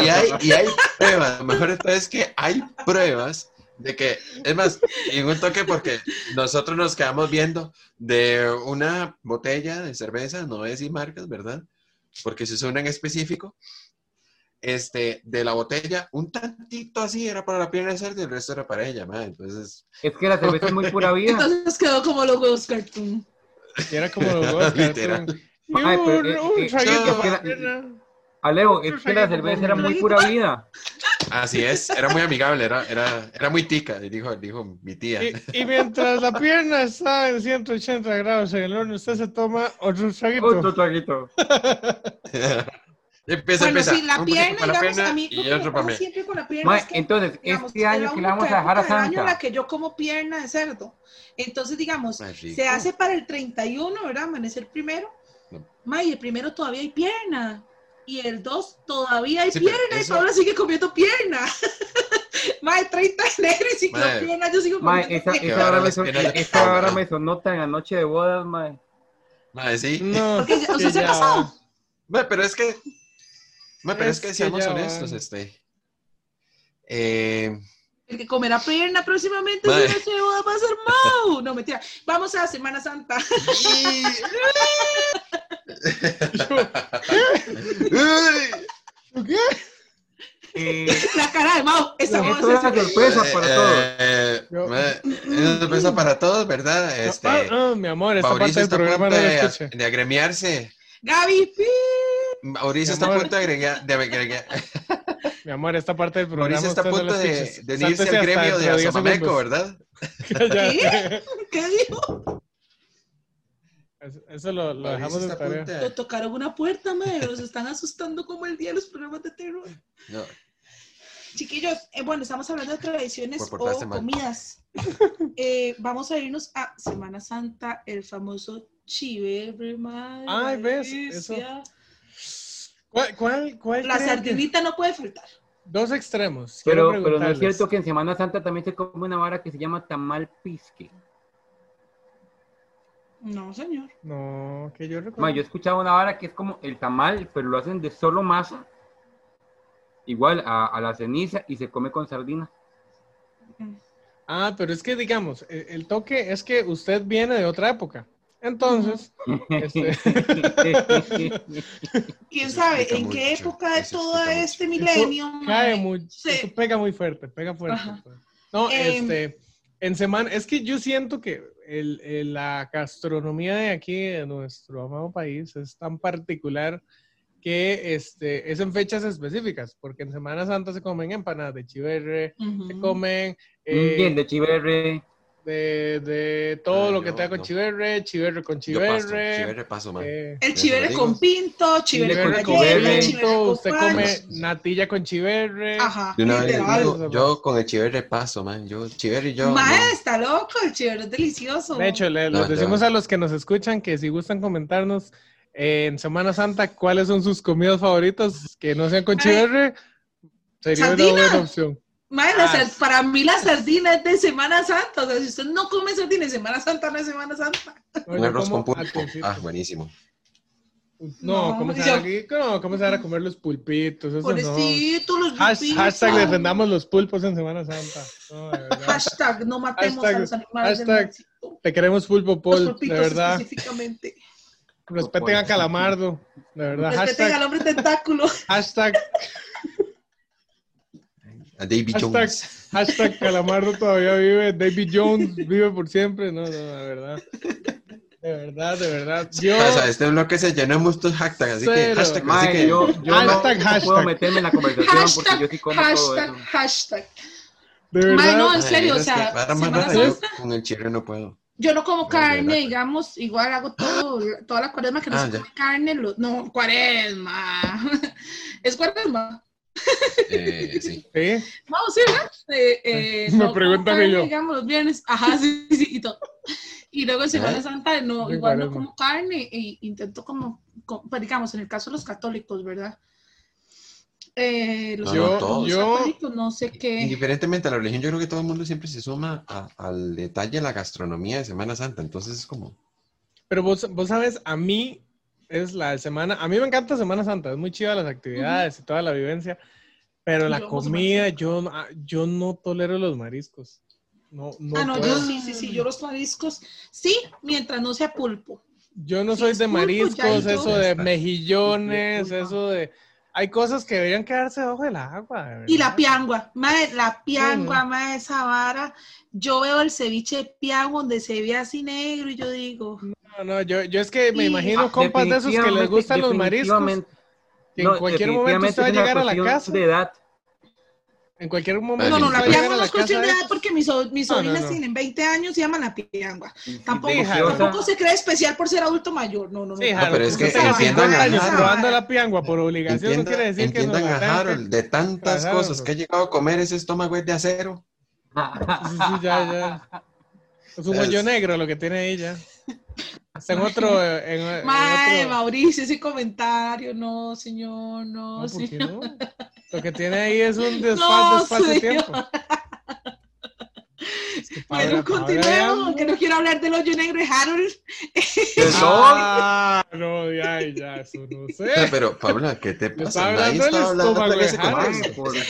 Y hay, y hay pruebas, lo mejor es que hay pruebas de que, es más, y un toque porque nosotros nos quedamos viendo de una botella de cerveza, no a decir marcas, ¿verdad? Porque si es una en específico, este, de la botella, un tantito así era para la pierna de cerdo y el resto era para ella, ma. Entonces, Es que la cerveza es muy pura (laughs) vida. Entonces quedó como los huevos cartoon. Era como los huevos (laughs) Literal. cartoon. Y Ay, pero, un, eh, un eh, traguito no, para la. Alejo, es que la cerveza era muy pura vida. Así es, era muy amigable, era, era, era muy tica, dijo, dijo mi tía. Y, y mientras la pierna está en 180 grados en el horno, usted se toma otro traguito. Otro traguito. (laughs) empieza, Bueno, empieza. sí, la pierna, la pierna a mí, y otro para mí. siempre con la pierna. Ma, es que, entonces, digamos, este es año la que le vamos a dejar a del año en Santa. la que yo como pierna de cerdo. Entonces, digamos, se hace para el 31, ¿verdad? Amanecer primero. No. Ma, y el primero todavía hay pierna. Y el 2 todavía hay Sí, pierna. Y eso- Paula sigue comiendo pierna. Ma, el 30 de enero y si quedó Ma, pierna, yo sigo Ma, comiendo esa, pierna. Que esa ahora hora me son- esa hora me sonota en la noche de bodas, ma. Mae, sí. No, (laughs) Porque o sea, se ha casado. Mae, pero es que. mae, pero es, Es que seamos honestos, este. Eh, El que comerá pierna próximamente Ma. si no se boda va a ser Mau. No, mentira. Vamos a Semana Santa. (laughs) (laughs) Uy. ¿Qué? Eh, La cara de Mau. Esa voz es una sorpresa para Eh, todos. eh, Yo- es una sorpresa para todos, ¿verdad? Este, Ah, ah, mi amor, esta parte Mauricio del está a programa punto no lo de, agremiarse. Gaby. pi. Mauricio Mi está a punto de agregar. De agregar- Mi amor, esta parte del programa Mauricio está a punto de, de unirse al gremio de dentro 10 Azomameco, segundos. ¿verdad? (laughs) Ya. ¿Qué dijo? Eso- Eso lo, dejamos de tarea. Lo tocaron una puerta, madre. Los están asustando como el día de los programas de terror. No, Chiquillos, eh, bueno, estamos hablando de tradiciones o mal. comidas. (laughs) Eh, vamos a irnos a Semana Santa, el famoso chiverre, madre. Ay, ¿ves? delicia. ¿Cuál, cuál, cuál La que- sardinita no puede faltar. Dos extremos. Pero, pero no es cierto que en Semana Santa también se come una vara que se llama tamal pisque. No, señor. No, que yo recuerdo. Ma, yo he escuchado una vara que es como el tamal, pero lo hacen de solo masa, igual a, a la ceniza y se come con sardina. Ah, pero es que digamos, el, el toque es que usted viene de otra época. Entonces, este, (laughs) ¿Quién sabe en qué mucho, época de todo este milenio? cae muy, sí. eso pega muy fuerte, pega fuerte. Ajá. pues. No, Em, este, en semana, es que yo siento que el, el- la gastronomía de aquí, de nuestro amado país, es tan particular que este, es en fechas específicas, porque en Semana Santa se comen empanadas de chiverre, se comen eh, Bien, de chiverre. De, de todo lo que yo tenga con no. chiverre, chiverre con yo paso, chiverre. chiverre paso, man. eh, El chiverre con pinto, chiverre con chiverre con chiverre. chiverre pinto, con usted come natilla con chiverre. Ajá, una vez digo, yo con el chiverre paso, man. Yo, chiverre y yo. Mae, no. está loco, el chiverre es delicioso. De hecho, le, No, decimos a los que nos escuchan que si gustan comentarnos eh, en Semana Santa cuáles son sus comidas favoritas que no sean con Ay. chiverre, sería ¿Sardina? una buena opción. La Ah. para mí la sardina es de Semana Santa. O sea, si usted no come sardina en Semana Santa, no es Semana Santa. No, Un arroz con pulpo. Ah, buenísimo. No, No, ¿cómo se, van aquí? no, ¿cómo se van a comer los pulpitos? Eso no. Pobrecito, los Hash- yupitos. hashtag defendamos los pulpos en Semana Santa. No, de. Hashtag no matemos Hashtag- a los animales hashtag. Te queremos pulpo, Los Paul, de pulpitos verdad. específicamente. Respeten a Calamardo, de verdad. Respeten al hombre tentáculo. hashtag, A David Hashtag- Jones. hashtag Calamardo todavía vive, David Jones vive por siempre. No, no, de verdad. De verdad, de verdad. Yo, O sea, este bloque se llenó de muchos hashtags, así que hashtag, Ma, así que yo, yo no, Hashtag, no hashtag. puedo meterme en la conversación porque yo Hashtag, sí como todo hashtag, eso. hashtag. de verdad. No, en Ay, serio, o sea, para Semana yo con el chile no puedo. Yo no como No, carne, digamos, igual hago todo, toda la cuaresma que no Ah, se come carne, lo- no, cuaresma. (laughs) Es cuaresma. Eh, sí. Sí, Vamos, sí, ¿verdad? Eh, eh, Me no como preguntan y yo. Digamos, los viernes. Ajá, sí, sí, y todo. Y luego en Semana ¿Eh? Santa, no, Sí, igual no como carne e intento como, co- pues, digamos, en el caso de los católicos, ¿verdad? Eh, los No, no, yo, todos. yo, católicos, no sé qué. Indiferentemente a la religión, yo creo que todo el mundo siempre se suma a- al detalle de la gastronomía de Semana Santa. Entonces es como. pero vos, vos sabes, a mí es la semana, a mí me encanta Semana Santa, es muy chida las actividades y toda la vivencia, pero la comida, yo, ah, yo no tolero los mariscos. No, no, ah, no, puedo. yo sí, sí, sí, yo los mariscos, sí, mientras no sea pulpo. Yo no Si soy de pulpo, mariscos, eso de Está. mejillones, Sí, eso de... Hay cosas que deberían quedarse debajo del agua. de Y la piangua, madre, la piangua, madre, esa vara. Yo veo el ceviche de piangua donde se ve así negro y yo digo, No, no, yo, yo es que me Y- imagino Ah, compas de esos que les gustan los mariscos. en No, cualquier momento usted va a llegar a la cuestión casa. De edad. En cualquier momento. No, no, la piangua no es cuestión de edad porque mis, mis No, no, sobrinas no. tienen 20 años y llaman la piangua. Tampoco, Sí, tampoco se cree especial por ser adulto mayor. No, no, no. Sí, No, Harold, pero es que entiendan 50 a años Harold. probando la piangua por obligación no quiere decir que no a Harold, de tantas cosas que ha llegado a comer ese estómago es de acero. Sí, sí, ya, ya. (laughs) Es un Es- hoyo negro lo que tiene ella. Está en otro. En, en Mae, otro... Mauricio, ese comentario, no, señor, no, No, ¿por qué señor. no? Lo que tiene ahí es un desfase, (laughs) No, desfase de señor. tiempo. Bueno, Ahora- continuemos, ahora aunque no quiero hablar del hoyo negro de Harold. Ah, no, ya, ya, eso no sé. Pero, Paula, ¿qué te pasa? está Nadie está hablando de ese. Sí.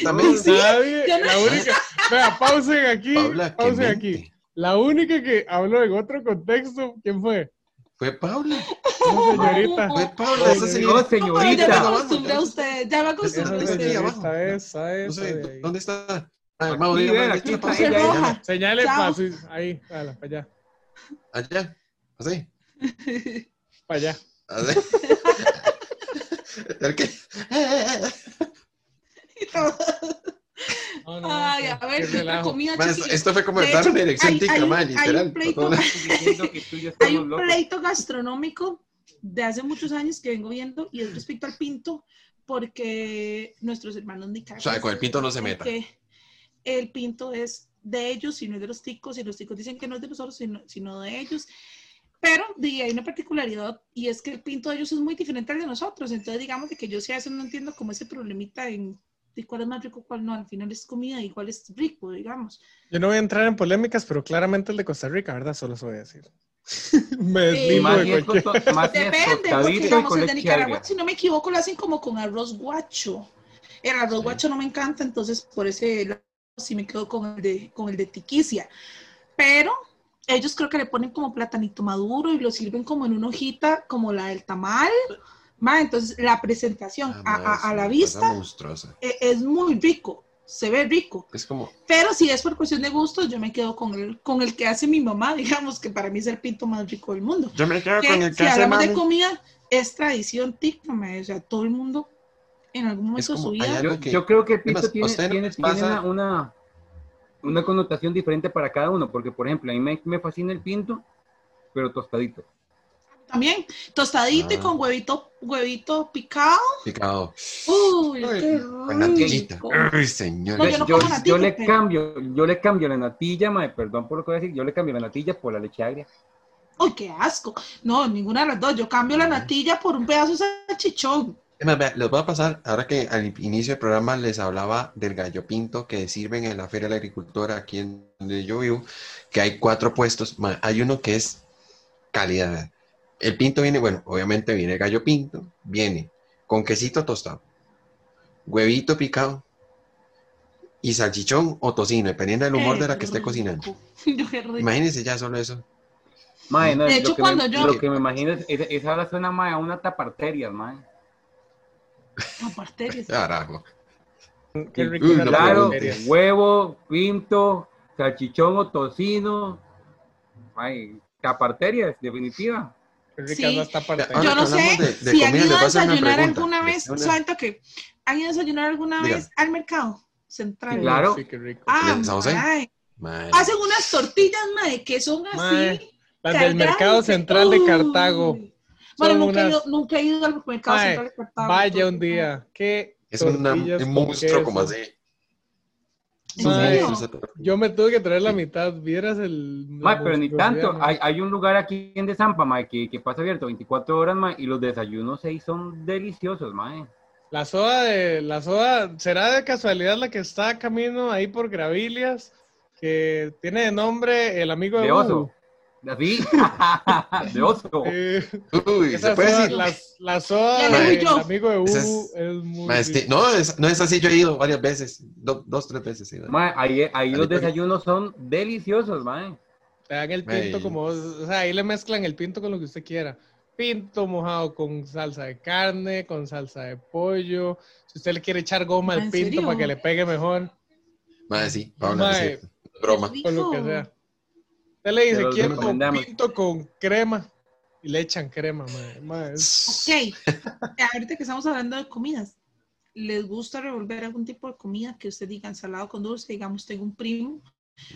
No- la única, vea, pausen aquí, Paula, ¿qué pausen aquí. mente? La única que habló en otro contexto, ¿quién fue? Fue Paula. Una señorita. Fue Paula, esa No, señorita. No, ya me acostumbré a usted, ya me acostumbré a usted. esa, No esa sé, de ahí. ¿dónde está? Ah, Aquí, Mau, dígame, ven, ¿dónde aquí está Paula? Señale. Su- ahí, para allá, Allá. Así. para allá. Así. (laughs) (laughs) El que- (laughs) No, no, Ay, a ver, la relajo. comida Ma, esto, fue como De estar hecho, en erección hay- tica, hay un- ma, hay un literal. pleito- (laughs) Hay un pleito gastronómico de hace muchos años que vengo viendo y es respecto al pinto, porque nuestros hermanos nicaragüenses... O sea, con el pinto no se meta. que El pinto es de ellos y no es de los ticos, y los ticos dicen que no es de nosotros, sino, sino de ellos. Pero hay una particularidad y es que el pinto de ellos es muy diferente al de nosotros. Entonces, digamos de que yo sí a veces no entiendo como ese problemita en de cuál es más rico, cuál no. Al final es comida y cuál es rico, digamos. Yo no voy a entrar en polémicas, pero claramente el de Costa Rica, ¿verdad? Solo eso voy a decir. (laughs) Me deslindo Más de cualquier... (laughs) más Depende, porque digamos el de Nicaragua, si no me equivoco, lo hacen como con arroz guacho. El arroz guacho no me encanta, entonces por ese lado sí me quedo con el de, con el de tiquicia. Pero ellos creo que le ponen como platanito maduro y lo sirven como en una hojita, como la del tamal. Ma, entonces la presentación Ah, a, ma, a- la vista e- es muy rico, se ve rico. Es como, Pero si es por cuestión de gustos, yo me quedo con el, con el que hace mi mamá, (laughs) digamos, que para mí es el pinto más rico del mundo yo me quedo que con el si que hace hablamos de mami. comida, es tradición tica, mae. o sea, todo el mundo en algún momento de su vida. Yo, que- yo creo que el pinto tiene, ¿usted no tiene- tiene una, una connotación diferente para cada uno, porque por ejemplo, a mí me, me fascina el pinto, pero tostadito. También tostadito y Ah. con huevito, huevito picado. Picado. Uy, Ay, qué Con natillita. rico. Ay, señor. No, yo no yo, como natilla, yo le pero- cambio, yo le cambio la natilla, mae, perdón por lo que voy a decir, yo le cambio la natilla por la leche agria. Uy, qué asco. No, ninguna de las dos. Yo cambio la natilla por un pedazo de salchichón. Les voy a pasar, ahora que al inicio del programa les hablaba del gallo pinto que sirven en la Feria de la Agricultura aquí en donde yo vivo, que hay cuatro puestos, hay uno que es calidad. El pinto viene, bueno, obviamente viene el gallo pinto, viene con quesito tostado, huevito picado y salchichón o tocino, dependiendo del humor de la que esté Qué cocinando. Imagínense ya solo eso. Mae, no, De lo hecho, que cuando me, yo- Lo que me imagino es, esa, esa hora suena mae, a una taparteria, mae. Eso. Carajo. Qué rico Claro, huevo, pinto, salchichón o tocino. Ay, taparterias, definitiva. Sí. Ahora Yo no sé de- de si han ido a desayunar alguna vez. Suelto que han ido a desayunar alguna Diga. vez al mercado central. Claro. Sí, qué rico. Ah. Hacen unas tortillas, mae, que son así. Las del Mercado Central de Cartago. Uy. Bueno, nunca, he ido, nunca he ido al mercado central de Cartago. Vaya un día. Qué Es una- un monstruo como así. Yo me tuve que traer la mitad. Vieras el. pero ni tanto. Hay, hay un lugar aquí en Desampa, mae, que, que pasa abierto 24 horas, mae, y los desayunos ahí son deliciosos, mae. La soda de. La soda. ¿Será de casualidad la que está camino ahí por Gravilias? Que tiene de nombre el amigo de, De Hugo? Oso. (laughs) ¿Así? de oso. Eh, Uy, ¿se puede soda- decir? La, la soda yo. amigo de Hugo Ese es, es- muy. Ma, rico. no, es, no es así, yo he ido varias veces, do- dos, tres veces. sí, ahí, ahí los desayunos son deliciosos, mae. Te dan el pinto como, o sea, ahí le mezclan el pinto con lo que usted quiera. Pinto mojado con salsa de carne, con salsa de pollo. Si usted le quiere echar goma al ¿En pinto serio? para que le pegue mejor, Mae, sí, Paula, Mae. sí, broma. Con lo que sea. Usted le dice, quiero pinto con crema. Y le echan crema. Mae, es- Ok, ahorita que estamos hablando de comidas, ¿les gusta revolver algún tipo de comida que usted diga ensalado con dulce? Digamos, tengo un primo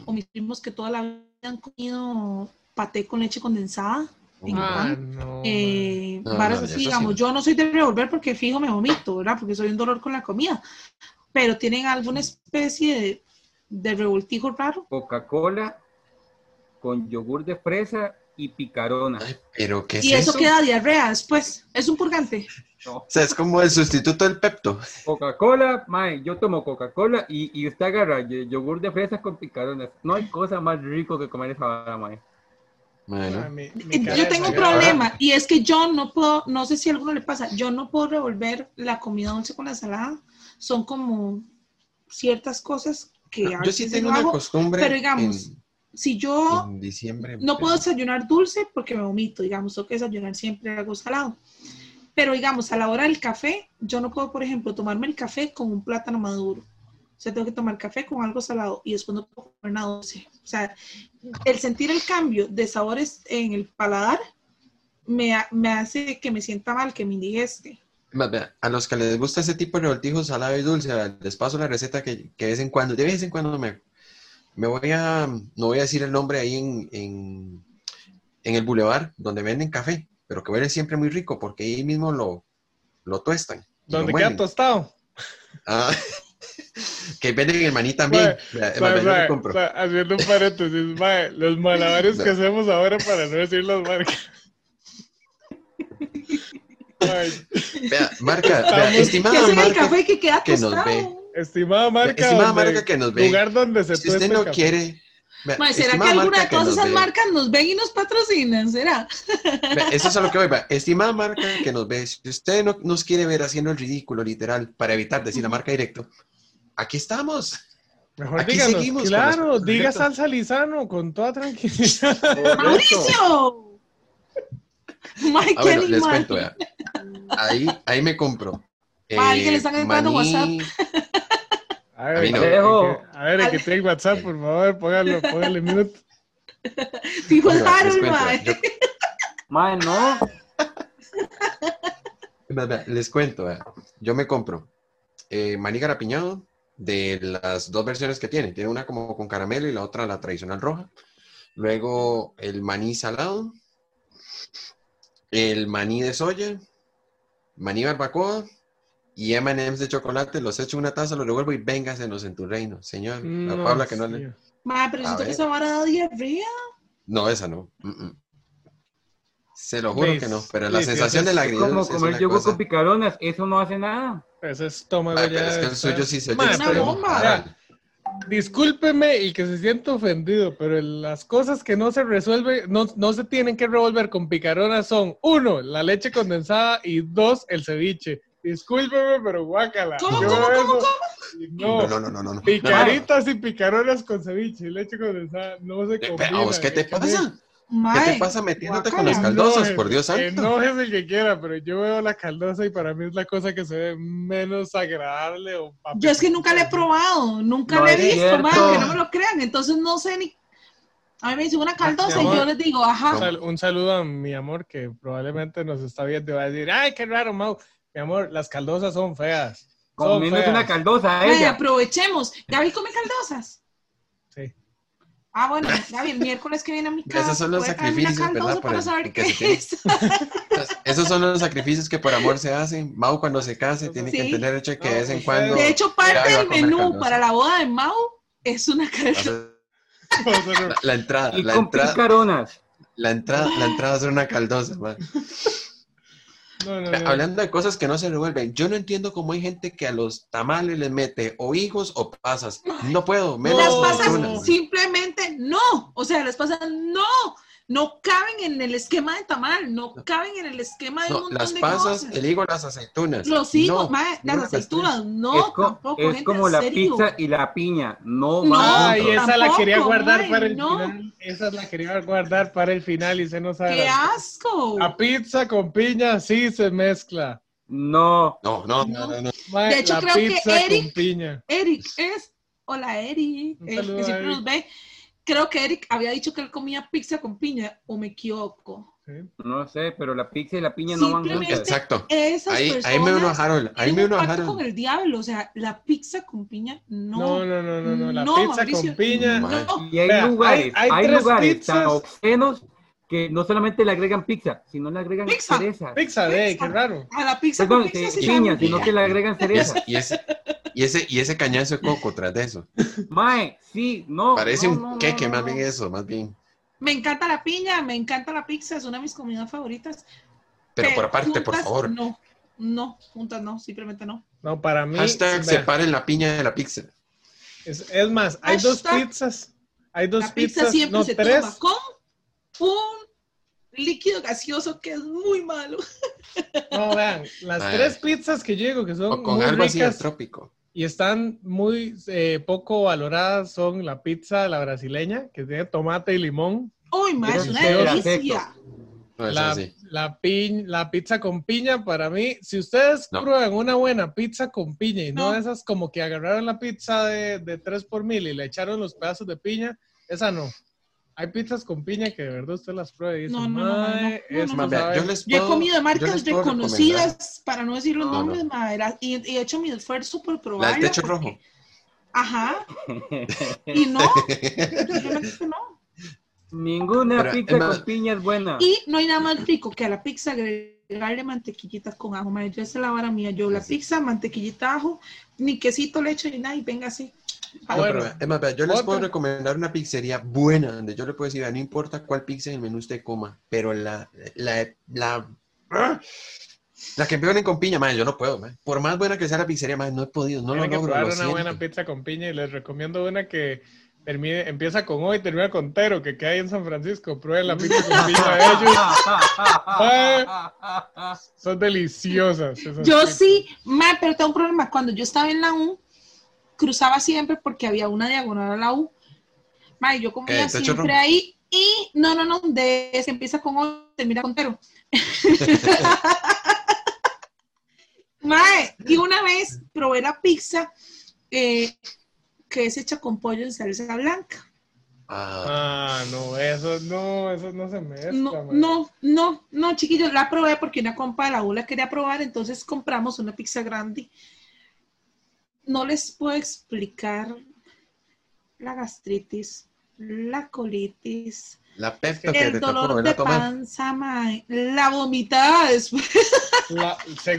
o mis primos que toda la vida han comido paté con leche condensada. en Ah, no. Eh, No, varas no, así, sí digamos, yo no soy de revolver porque fijo me vomito, ¿verdad? Porque soy un dolor con la comida. Pero tienen alguna especie de, de revoltijo raro. Coca-Cola con yogur de fresa y picarona. Ay, pero ¿qué es Y eso, eso? queda diarrea después. Es un purgante. No. O sea, es como el sustituto del Pepto. Coca-Cola, mae, yo tomo Coca-Cola y, y usted agarra y- yogur de fresa con picaronas. No hay cosa más rico que comer esa vara, mae. Bueno, mi- mi cara Yo tengo un problema y es que yo no puedo, no sé si a alguno le pasa, yo no puedo revolver la comida dulce con la ensalada. Son como ciertas cosas que a yo sí tengo una hago. costumbre pero digamos, en, Si yo en diciembre. no puedo desayunar dulce porque me vomito, digamos, tengo que desayunar siempre algo salado. Pero digamos, a la hora del café, yo no puedo, por ejemplo, tomarme el café con un plátano maduro. O sea, tengo que tomar café con algo salado y después no puedo comer nada dulce. O sea, el sentir el cambio de sabores en el paladar me, ha- me hace que me sienta mal, que me indigeste. A los que les gusta ese tipo de revoltijos salado y dulce, les paso la receta que, que de vez en cuando, de vez en cuando me, me voy a, no voy a decir el nombre ahí en, en, en el bulevar donde venden café, pero que huele siempre muy rico porque ahí mismo lo, lo tuestan. lo ¿Dónde queda tostado? Ah, (laughs) que venden el maní también. Compro. haciendo un paréntesis, mae, los malabares (laughs) que hacemos ahora para no decir las marcas. (laughs) Vea, marca, vea, Estamos- ¿Qué estimada hacen el marca, café que queda que nos tostado? ve. Estimada marca, estimada donde- marca que nos ve. lugar donde se si usted no café. quiere, ¿Será que alguna de todas esas ve, marcas nos ven y nos patrocinan? ¿Será? Eso es a lo que voy. Estimada marca que nos ve, si usted no nos quiere ver haciendo el ridículo, literal, para evitar decir la marca directo, aquí estamos. Mejor Aquí díganos, seguimos claro, los diga salsa lisano con toda tranquilidad. (laughs) ¡Mauricio! Mae, Ah, qué bueno, les animal. cuento, vea. Ahí, ahí me compro. eh, alguien le están entrando maní- A ver, no. que- Alejo. a ver, el que tiene WhatsApp, por favor, póngalo, póngale mute. (laughs) Fijo el Harold, cuento, mae. yo- Mae, no. Les cuento, vea. yo me compro eh, maní garapiñado de las dos versiones que tiene. Tiene una como con caramelo y la otra la tradicional roja. Luego el maní salado, el maní de soya, maní barbacoa y M&M's de chocolate. Los echo en una taza, los revuelvo y véngasenos en tu reino, señor. La Paula que no le... Mae, pero A siento que esa vara da diarrea. No, esa no. Mm, mm. Se lo juro que no, pero Liz, la sensación eso de es la Es agridulce como es comer yogur cosa- con picaronas. Eso no hace nada. Ese estómago Ay, ya pero es que el suyo sí se oye Una bomba. Discúlpeme y que se sienta ofendido, pero las cosas que no se resuelven, no, no se tienen que revolver con picaronas son, uno, la leche condensada y dos, el ceviche. Discúlpeme, pero guácala. ¿Cómo, Yo cómo, cómo, eso- No, No, no, no, no, no. no. picaritas y picaronas con ceviche y leche condensada no se Eh, combinan. pero, ¿a vos ¿Qué te pasa? ¿Qué te pasa metiéndote con las caldosas? Por Dios santo. Enójese el que quiera, pero yo veo la caldosa y para mí es la cosa que se ve menos agradable. O Yo es que nunca le he probado, nunca No le he es visto, que no me lo crean. Entonces no sé ni. A mí me dicen una caldosa y yo les digo, ajá. un saludo a mi amor que probablemente nos está viendo y va a decir, ay, qué raro, Mau. Mi amor, las caldosas son feas. Comiéndose una caldosa a ella. aprovechemos. Gaby come caldosas. Sí. Ah, bueno, Gaby, el miércoles que viene a mi casa. Esos son los sacrificios, ¿verdad? Para el- saber que qué es. Entonces, (laughs) Esos son los sacrificios que por amor se hacen. Mau cuando se case tiene que Sí. entender el hecho de que No, de vez en cuando De hecho, parte del menú caldosa. para la boda de Mau es una caldosa. (laughs) la, la entrada, Y la con entrada, picaronas. la entrada, la entrada ser una caldosa. man. No, no, no. Hablando de cosas que no se revuelven, yo no entiendo cómo hay gente que a los tamales les mete o higos o pasas. No puedo, menos Las pasas simplemente no. O sea, las pasas no. No caben en el esquema de tamal, no caben en el esquema de un No, montón las de pasas, cosas. el higo, las aceitunas. Los higos, No, mae, no las las aceitunas, no, es co- tampoco, es gente, como la serio. pizza y la piña. No, No, van Ay, juntos. esa la quería guardar mae, para el no. final. Esa la quería guardar para el final y se nos ¡Qué haga. asco! La pizza con piña sí se mezcla. No. No, no, no, no, no. Mae, De hecho, la creo que Eric- con piña. Eric es. Hola, Eric. Un eh, que siempre Eric. nos ve. Creo que Eric había dicho que él comía pizza con piña, o me equivoco. Sí. No sé, pero la pizza y la piña no van juntas. Exacto. Esas Ahí, personas ahí me uno a Harold. Ahí me un uno Harold. con el diablo, o sea, la pizza con piña, no. No, no, no, no, no. La No, pizza Mauricio, con piña. no. no. Y hay Vea, lugares, hay- hay, hay tres lugares tan pizzas. obscenos que no solamente le agregan pizza, sino le agregan Pizza. cereza. Pizza de, Pizza. qué raro. A la pizza Perdón, con pizza eh, se piña, sino que le agregan Y cereza. ese, y, ese, y, ese, y ese cañazo de coco tras de eso. Mae, sí, no. Parece no, un no, queque, no, más no. bien eso, más bien. Me encanta la piña, me encanta la pizza, es una de mis comidas favoritas. Pero por aparte, por favor. No, no, juntas no, simplemente no. No, para mí. Hashtag vea, separen la piña de la pizza. es, es más, hay dos pizzas. Hay dos La pizza pizzas. siempre No, se tres. toma con un líquido gaseoso que es muy malo. No, vean, las Ay. tres pizzas que digo que son O con muy algo así ricas trópico. y están muy eh, poco valoradas son la pizza, la brasileña, que tiene tomate y limón. Uy, Pero una delicia. No, La, así. la, pi- la pizza con piña, para mí, si ustedes No. prueban una buena pizza con piña y no, No. esas como que agarraron la pizza de, de 3 por mil y le echaron los pedazos de piña, esa no. Hay pizzas con piña que de verdad usted las prueba y dice, No, no, no, no, "Mae, no, no, esto no, Más, vea, sabe". yo les Yo he puedo- comido de yo marcas puedo recomendar reconocidas, para no decir los No, no. nombres, ma, era- y, y he hecho mi esfuerzo por La probarla. del techo porque- rojo. Ajá. (laughs) Y no, simplemente no. Ninguna Pero, pizza es más- con piña es buena. Y no hay nada más rico que a la pizza agregarle mantequillita con ajo. Ma, yo esa es la vara mía. Yo la pizza, mantequillita, ajo, ni quesito, leche, ni nada, y venga así. No, Bueno, pero, es más, yo les otra. puedo recomendar una pizzería buena, donde yo le puedo decir, vea, no importa cuál pizza en el menú usted coma, pero la, la, la, ¡ah! la que ponen con piña, madre, yo no puedo, madre. por más buena que sea la pizzería, madre, no he podido, no Tienen lo que logro, probar lo una siento. buena pizza con piña y les recomiendo una que termine, empieza con O y termina con Tero, que queda ahí en San Francisco. Prueben la pizza con piña de ellos. (laughs) Son deliciosas. esas Yo pizzas. sí, ma, pero tengo un problema. Cuando yo estaba en la U, cruzaba siempre porque había una diagonal a la U. Ma, y yo comía ¿Qué, techo siempre ahí. Y no, no, no, de ese empieza con O, termina con Tero. (laughs) Mae, y una vez probé la pizza eh, que es hecha con pollo en salsa blanca. Ah, no, eso no, eso no se mezcla. No, no, no, no, chiquillos, la probé porque una compa de la U la quería probar, entonces compramos una pizza grande. No les puedo explicar la gastritis, la colitis, la pepto que el te tocó dolor de panza, mae, la vomitada después. (laughs) La- se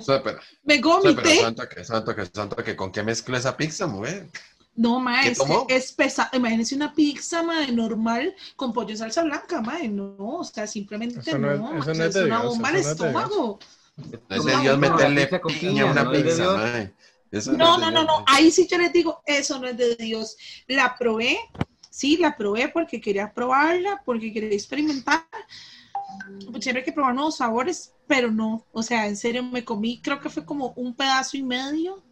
sea, pero, Me pero vomité. santo que, santo que, santo que, ¿con qué mezcla esa pizza, mujer? No, ¿Qué es, que es pesada. Imagínense una pizza, mae, normal con pollo en salsa blanca, mae. No, o sea, simplemente Eso no es- no. eso o no es de es una Dios, bomba al eso no es estómago. No es No, de Dios meterle piña a una es pizza, Dios. Eso No, no, no, no. Ahí sí yo les digo, eso no es de Dios. La probé, sí, la probé porque quería probarla, porque quería experimentar. Pues siempre hay que probar nuevos sabores, pero no. O sea, en serio, me comí, creo que fue como un pedazo y medio.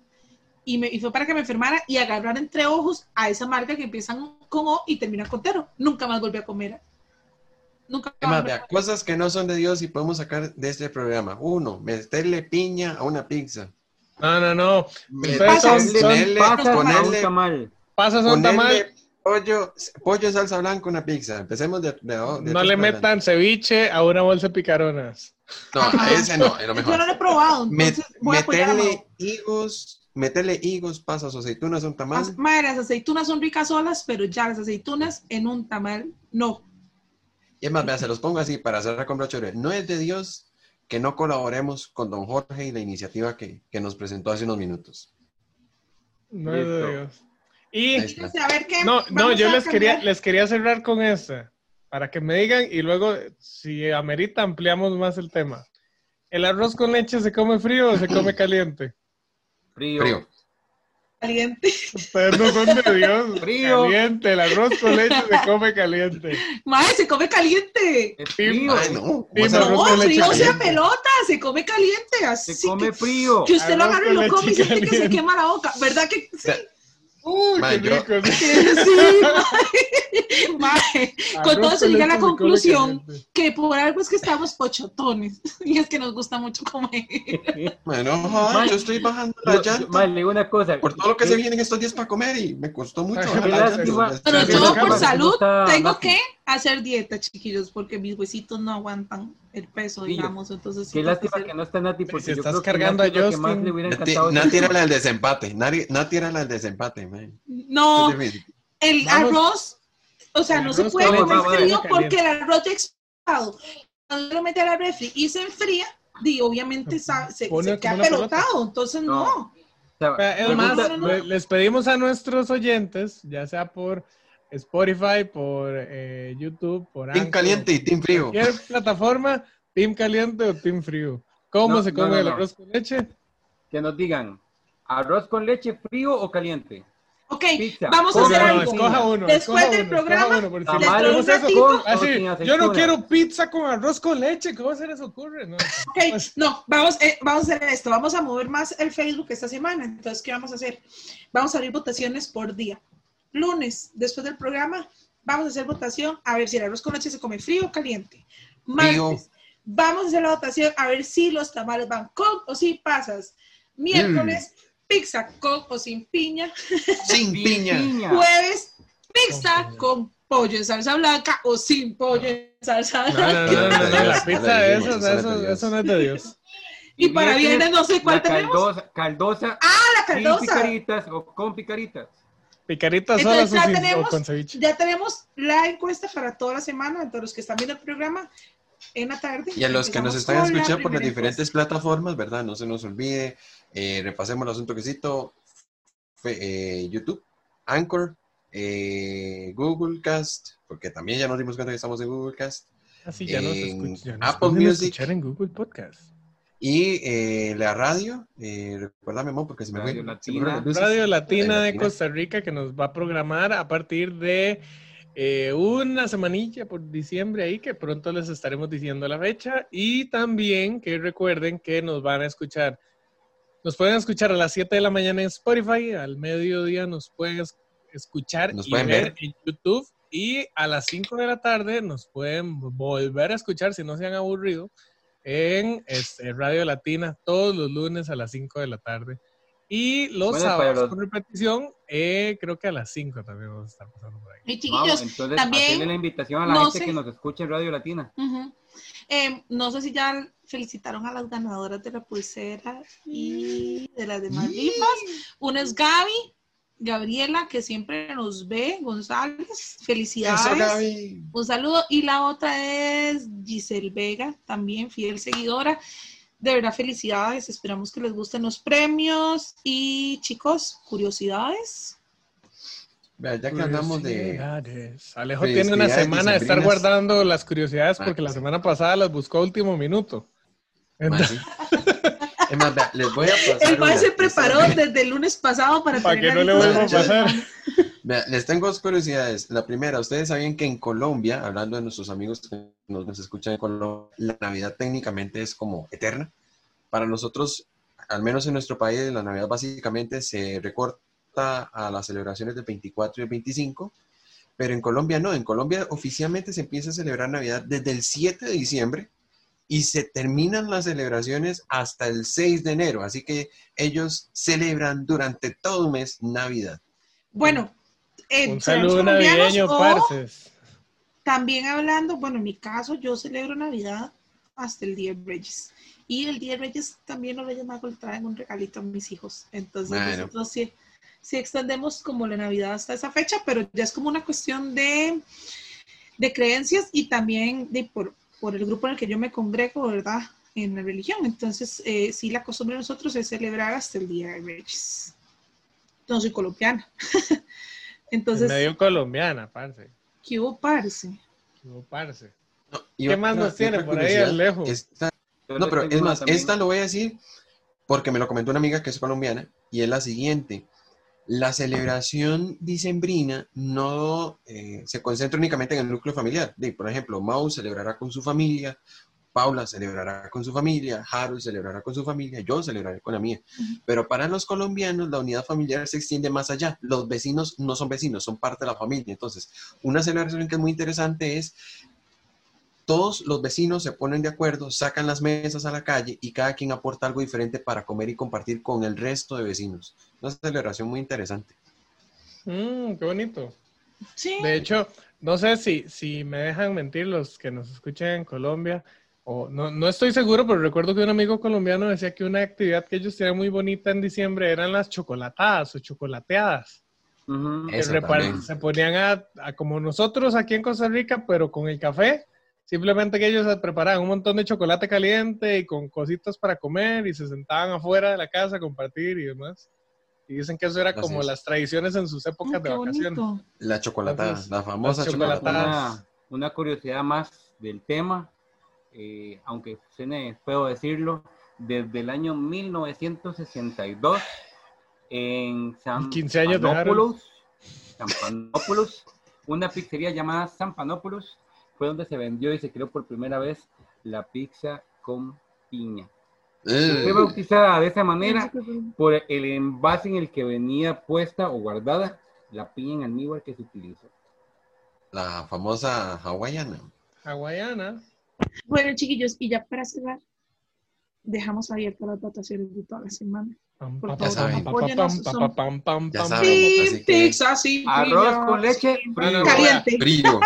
Y, me, y fue para que me enfermara y agarrar entre ojos a esa marca que empiezan con O y terminan con Tero. Nunca más volví a comer. Nunca más, más. vea, cosas que no son de Dios y podemos sacar de este programa. Uno, meterle piña a una pizza. No, no, no. Ponerle ponerle, pasas a un tamal. Pasas a un tamal, pollo, pollo en salsa blanca una pizza. Empecemos de, de- de no le metan ceviche a una bolsa de picaronas. No, a ese no, es lo Yo no mejor. lo he probado. Meterle higos, meterle higos, pasas o aceitunas a un tamal. As- Madre, las aceitunas son ricas solas, pero ya las aceitunas en un tamal, no. Y es más, vea, se los pongo así para broche de oro. No es de Dios que no colaboremos con don Jorge y la iniciativa que, que nos presentó hace unos minutos. No es de. Dios. Y ver qué. no, no, yo les quería, les quería cerrar con esta, para que me digan y luego, si amerita, ampliamos más el tema. ¿El arroz con leche se come frío o se come caliente? Frío. Frío. Caliente. Ustedes no son de Dios. Frío. Caliente, el arroz con leche se come caliente. Madre, se come caliente. Es frío. Ay, no. ¿cómo Sí, se no, frío sea pelota, se come caliente. Así Se come frío. que usted lo agarre y lo come y siente que se quema la boca. ¿Verdad que sí? Uy, qué yo- rico. (laughs) sí. Sí, (laughs) Con todo eso llegué a la conclusión que por algo es que estamos pochotones (laughs) y es que nos gusta mucho comer. Bueno, joder, yo estoy bajando la Yo- yo- llanta le digo una cosa. por todo lo que ¿qué- se vienen estos días para comer y me costó mucho Ay, bajar qué la lástima. llanta. Pero yo por salud tengo que hacer dieta, chiquillos, porque mis huesitos no aguantan el peso, Sí, digamos. Entonces, Qué tengo que lástima hacer- que no está Nati, porque si yo estás creo que cargando Nati a lo que más Justin. le hubiera Nati, encantado. Nati era la del desempate. Nati, Nati era la del desempate, man. No, el Vamos. arroz, o sea, El no se puede comer frío porque el arroz ya expirado. Cuando lo mete a la refri y se enfría, di, obviamente se, Pone se queda pelota. pelotado, entonces no. No. O sea, O sea, Es pregunta- más, no, no. le- les pedimos a nuestros oyentes, ya sea por Spotify, por eh, YouTube, por Team Anchor, caliente y team frío. cualquier plataforma, Team Caliente o Team Frío. ¿Cómo No, se come no, el no. arroz con leche? que nos digan, ¿arroz con leche frío o caliente? Ok, Pizza. vamos a hacer No, algo. escoja uno. Después escoja del uno, programa, uno, eso- sin yo no quiero pizza con arroz con leche. ¿Cómo se les ocurre? No. Ok, no, vamos, eh, vamos a hacer esto. Vamos a mover más el Facebook esta semana. Entonces, ¿qué vamos a hacer? Vamos a abrir votaciones por día. Lunes, después del programa, vamos a hacer votación a ver si el arroz con leche se come frío o caliente. Martes, Frío. vamos a hacer la votación a ver si los tamales van con o sin pasas. Miércoles, pizza con o sin piña. Sin (laughs) piña. Jueves, pizza Con pollo en salsa blanca o sin pollo en salsa No, blanca. no, no, no, no, la pizza de Eso eso, eso no es de Dios. Y para viernes no sé cuál la tenemos. Caldosa, caldosa Ah, la sin caldosa. picaritas o con picaritas. Entonces o, ya sin- o tenemos, con ceviche. ya tenemos la encuesta para toda la semana, entonces los que están viendo el programa en la tarde. Y a los que nos están la escuchando por las diferentes plataformas, ¿verdad? No se nos olvide, eh, repasemos los un toquecito, Fe- eh, YouTube, Anchor, eh, Google Cast, porque también ya nos dimos cuenta que estamos en Google Cast, Así ya nos escuchan. ya nos Apple Music. escuchar en Google Podcast. Y eh, la radio, eh, recuérdame, Mo, porque se me fue. Radio se me Latina. Radio Latina Radio de Latina. Costa Rica que nos va a programar a partir de eh, una semanilla por diciembre ahí que pronto les estaremos diciendo la fecha y también que recuerden que nos van a escuchar. Nos pueden escuchar a las 7 de la mañana en Spotify, al mediodía nos pueden es- escuchar Nos y pueden ver, ver. en YouTube y a las 5 de la tarde nos pueden volver a escuchar si no se han aburrido en este, Radio Latina todos los lunes a las 5 de la tarde. Y los Bueno, sábados los- con repetición, eh, creo que a las 5 también vamos a estar pasando por ahí. Y Vamos, chiquillos, entonces, también, la invitación a la no gente sé. que nos escuche en Radio Latina. ujú. Eh, no sé si ya felicitaron a las ganadoras de la pulsera y de las demás rifas. Una es Gaby, Gabriela, que siempre nos ve, González, felicidades. Eso, Gaby. Un saludo. Y la otra es Giselle Vega, también fiel seguidora. De verdad, felicidades. Esperamos que les gusten los premios. Y chicos, curiosidades. Vea, ya que hablamos de... Curiosidades. Alejo tiene una semana de estar guardando las curiosidades Ah, porque la sí. semana pasada las buscó a último minuto. Más, sí. Es más, vea, les voy a pasar El mae se preparó desde el lunes pasado para, Para que tener no la le vuelva a pasar. Vea, les tengo dos curiosidades. La primera, ustedes sabían que en Colombia, hablando de nuestros amigos que nos, nos escuchan en Colombia, la Navidad técnicamente es como eterna. Para nosotros, al menos en nuestro país, la Navidad básicamente se recorta a las celebraciones del 24 y el 25, pero en Colombia no. En Colombia oficialmente se empieza a celebrar Navidad desde el 7 de diciembre y se terminan las celebraciones hasta el 6 de enero. Así que ellos celebran durante todo un mes Navidad. Bueno, eh, Un saludo navideño, o parce. También hablando, bueno, en mi caso, yo celebro Navidad hasta el Día de Reyes. Y el Día de Reyes también los Reyes Magos traen un regalito a mis hijos. Entonces, Bueno. nosotros sí, sí extendemos como la Navidad hasta esa fecha, pero ya es como una cuestión de, de creencias y también de por, por el grupo en el que yo me congrego, ¿verdad? En la religión. Entonces, eh, sí, la costumbre de nosotros es celebrar hasta el Día de Reyes. No soy colombiana. (laughs) Entonces, medio colombiana, parce. ¿qué hubo, parce? Qué hubo, parce. No, ¿Qué más nos y tiene por ahí, esta- Yo no, pero es más, también. esta lo voy a decir porque me lo comentó una amiga que es colombiana y es la siguiente. La celebración dicembrina no eh, se concentra únicamente en el núcleo familiar. De, por ejemplo, Mau celebrará con su familia, Paula celebrará con su familia, Harold celebrará con su familia, yo celebraré con la mía. Pero para los colombianos la unidad familiar se extiende más allá. Los vecinos no son vecinos, son parte de la familia. Entonces, una celebración que es muy interesante es todos los vecinos se ponen de acuerdo, sacan las mesas a la calle y cada quien aporta algo diferente para comer y compartir con el resto de vecinos. Una celebración muy interesante. Mm, qué bonito. Sí. De hecho, no sé si, si me dejan mentir los que nos escuchan en Colombia, o no, no estoy seguro, pero recuerdo que un amigo colombiano decía que una actividad que ellos tenían muy bonita en diciembre eran las chocolatadas o chocolateadas. Que se ponían a, a como nosotros aquí en Costa Rica, pero con el café. Simplemente que ellos preparaban un montón de chocolate caliente y con cositas para comer y se sentaban afuera de la casa a compartir y demás. Y dicen que eso era como las tradiciones en sus Oh, épocas de vacaciones. bonito. La chocolatada, Entonces, la famosa las chocolatada. chocolatadas. Una, una curiosidad más del tema, eh, aunque suene feo decirlo, desde el año 1962 en San 15 años de Panópolis, San Panópolis, una pizzería llamada San Panópolis fue donde se vendió y se creó por primera vez la pizza con piña. Eh, Fue bautizada de esa manera por el envase en el que venía puesta o guardada la piña en almíbar que se utilizó. la famosa hawaiana. Hawaiana. Bueno, chiquillos, y ya para cerrar, dejamos abiertas las votaciones de toda la semana. Pam, Por pam, favor, pam, pam, apóyenos, pam, son- pam, pam, Ya pam, saben. Pizza, Arroz con leche, frío. Caliente. Frío.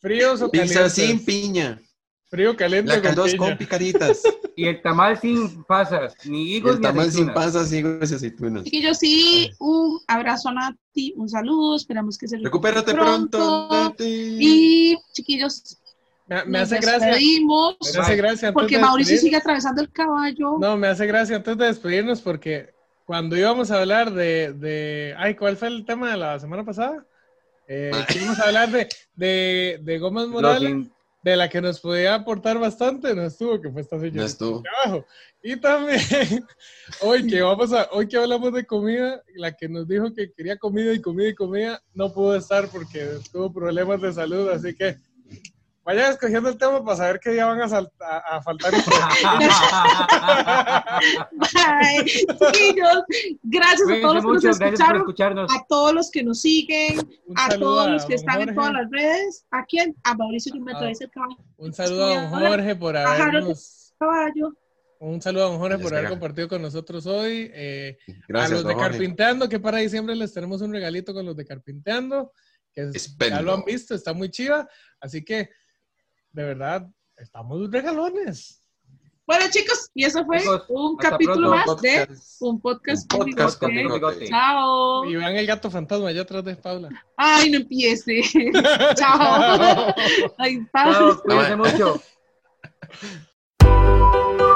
Fríos o Pizza calientes. sin piña. Frío caliente La con caldos piña. con picaritas. (laughs) Y el tamal sin pasas, ni higos el ni tamal sin pasas, higos y aceitunas. Chiquillos, sí, un abrazo a Nati, un saludo, esperamos que se Recupérate pronto. Nati. Y chiquillos, Me, me nos hace gracia. despedimos, Me hace gracia antes porque de Mauricio despedir- sigue atravesando el caballo. No, me hace gracia antes de despedirnos porque cuando íbamos a hablar de, de- ay, ¿cuál fue el tema de la semana pasada? Eh, hablar de, de, de Gómez Morales, de la que nos podía aportar bastante, no estuvo, que fue esta señora No estuvo. abajo. Y también, (laughs) hoy que vamos a, hoy que hablamos de comida, la que nos dijo que quería comida y comida y comida, no pudo estar porque tuvo problemas de salud, así que vayan escogiendo el tema para saber qué día van a, sal- a- a faltar. Bye. Chiquillos, gracias a Cuídense todos los que mucho, nos escucharon, escucharnos. a todos los que nos siguen, Un a todos los que están en Jorge. todas las redes. ¿A quién? A Mauricio que me el caballo. Un saludo a don Jorge por A habernos. caballo. Un saludo a don Jorge por haber compartido con nosotros hoy. eh, a Gracias, los de. Carpinteando, que para diciembre les tenemos un regalito con los de Carpinteando, que es- ya lo han visto, está muy chiva. Así que, de verdad, estamos regalones. Bueno, chicos, y eso fue Chicos, un capítulo pronto. más de un podcast, Un con podcast con bigote. bigote. Chao. Y vean el gato fantasma allá atrás de Paula. Ay, no empiece. (laughs) Chao. Está. Chao, cuídense mucho. (laughs)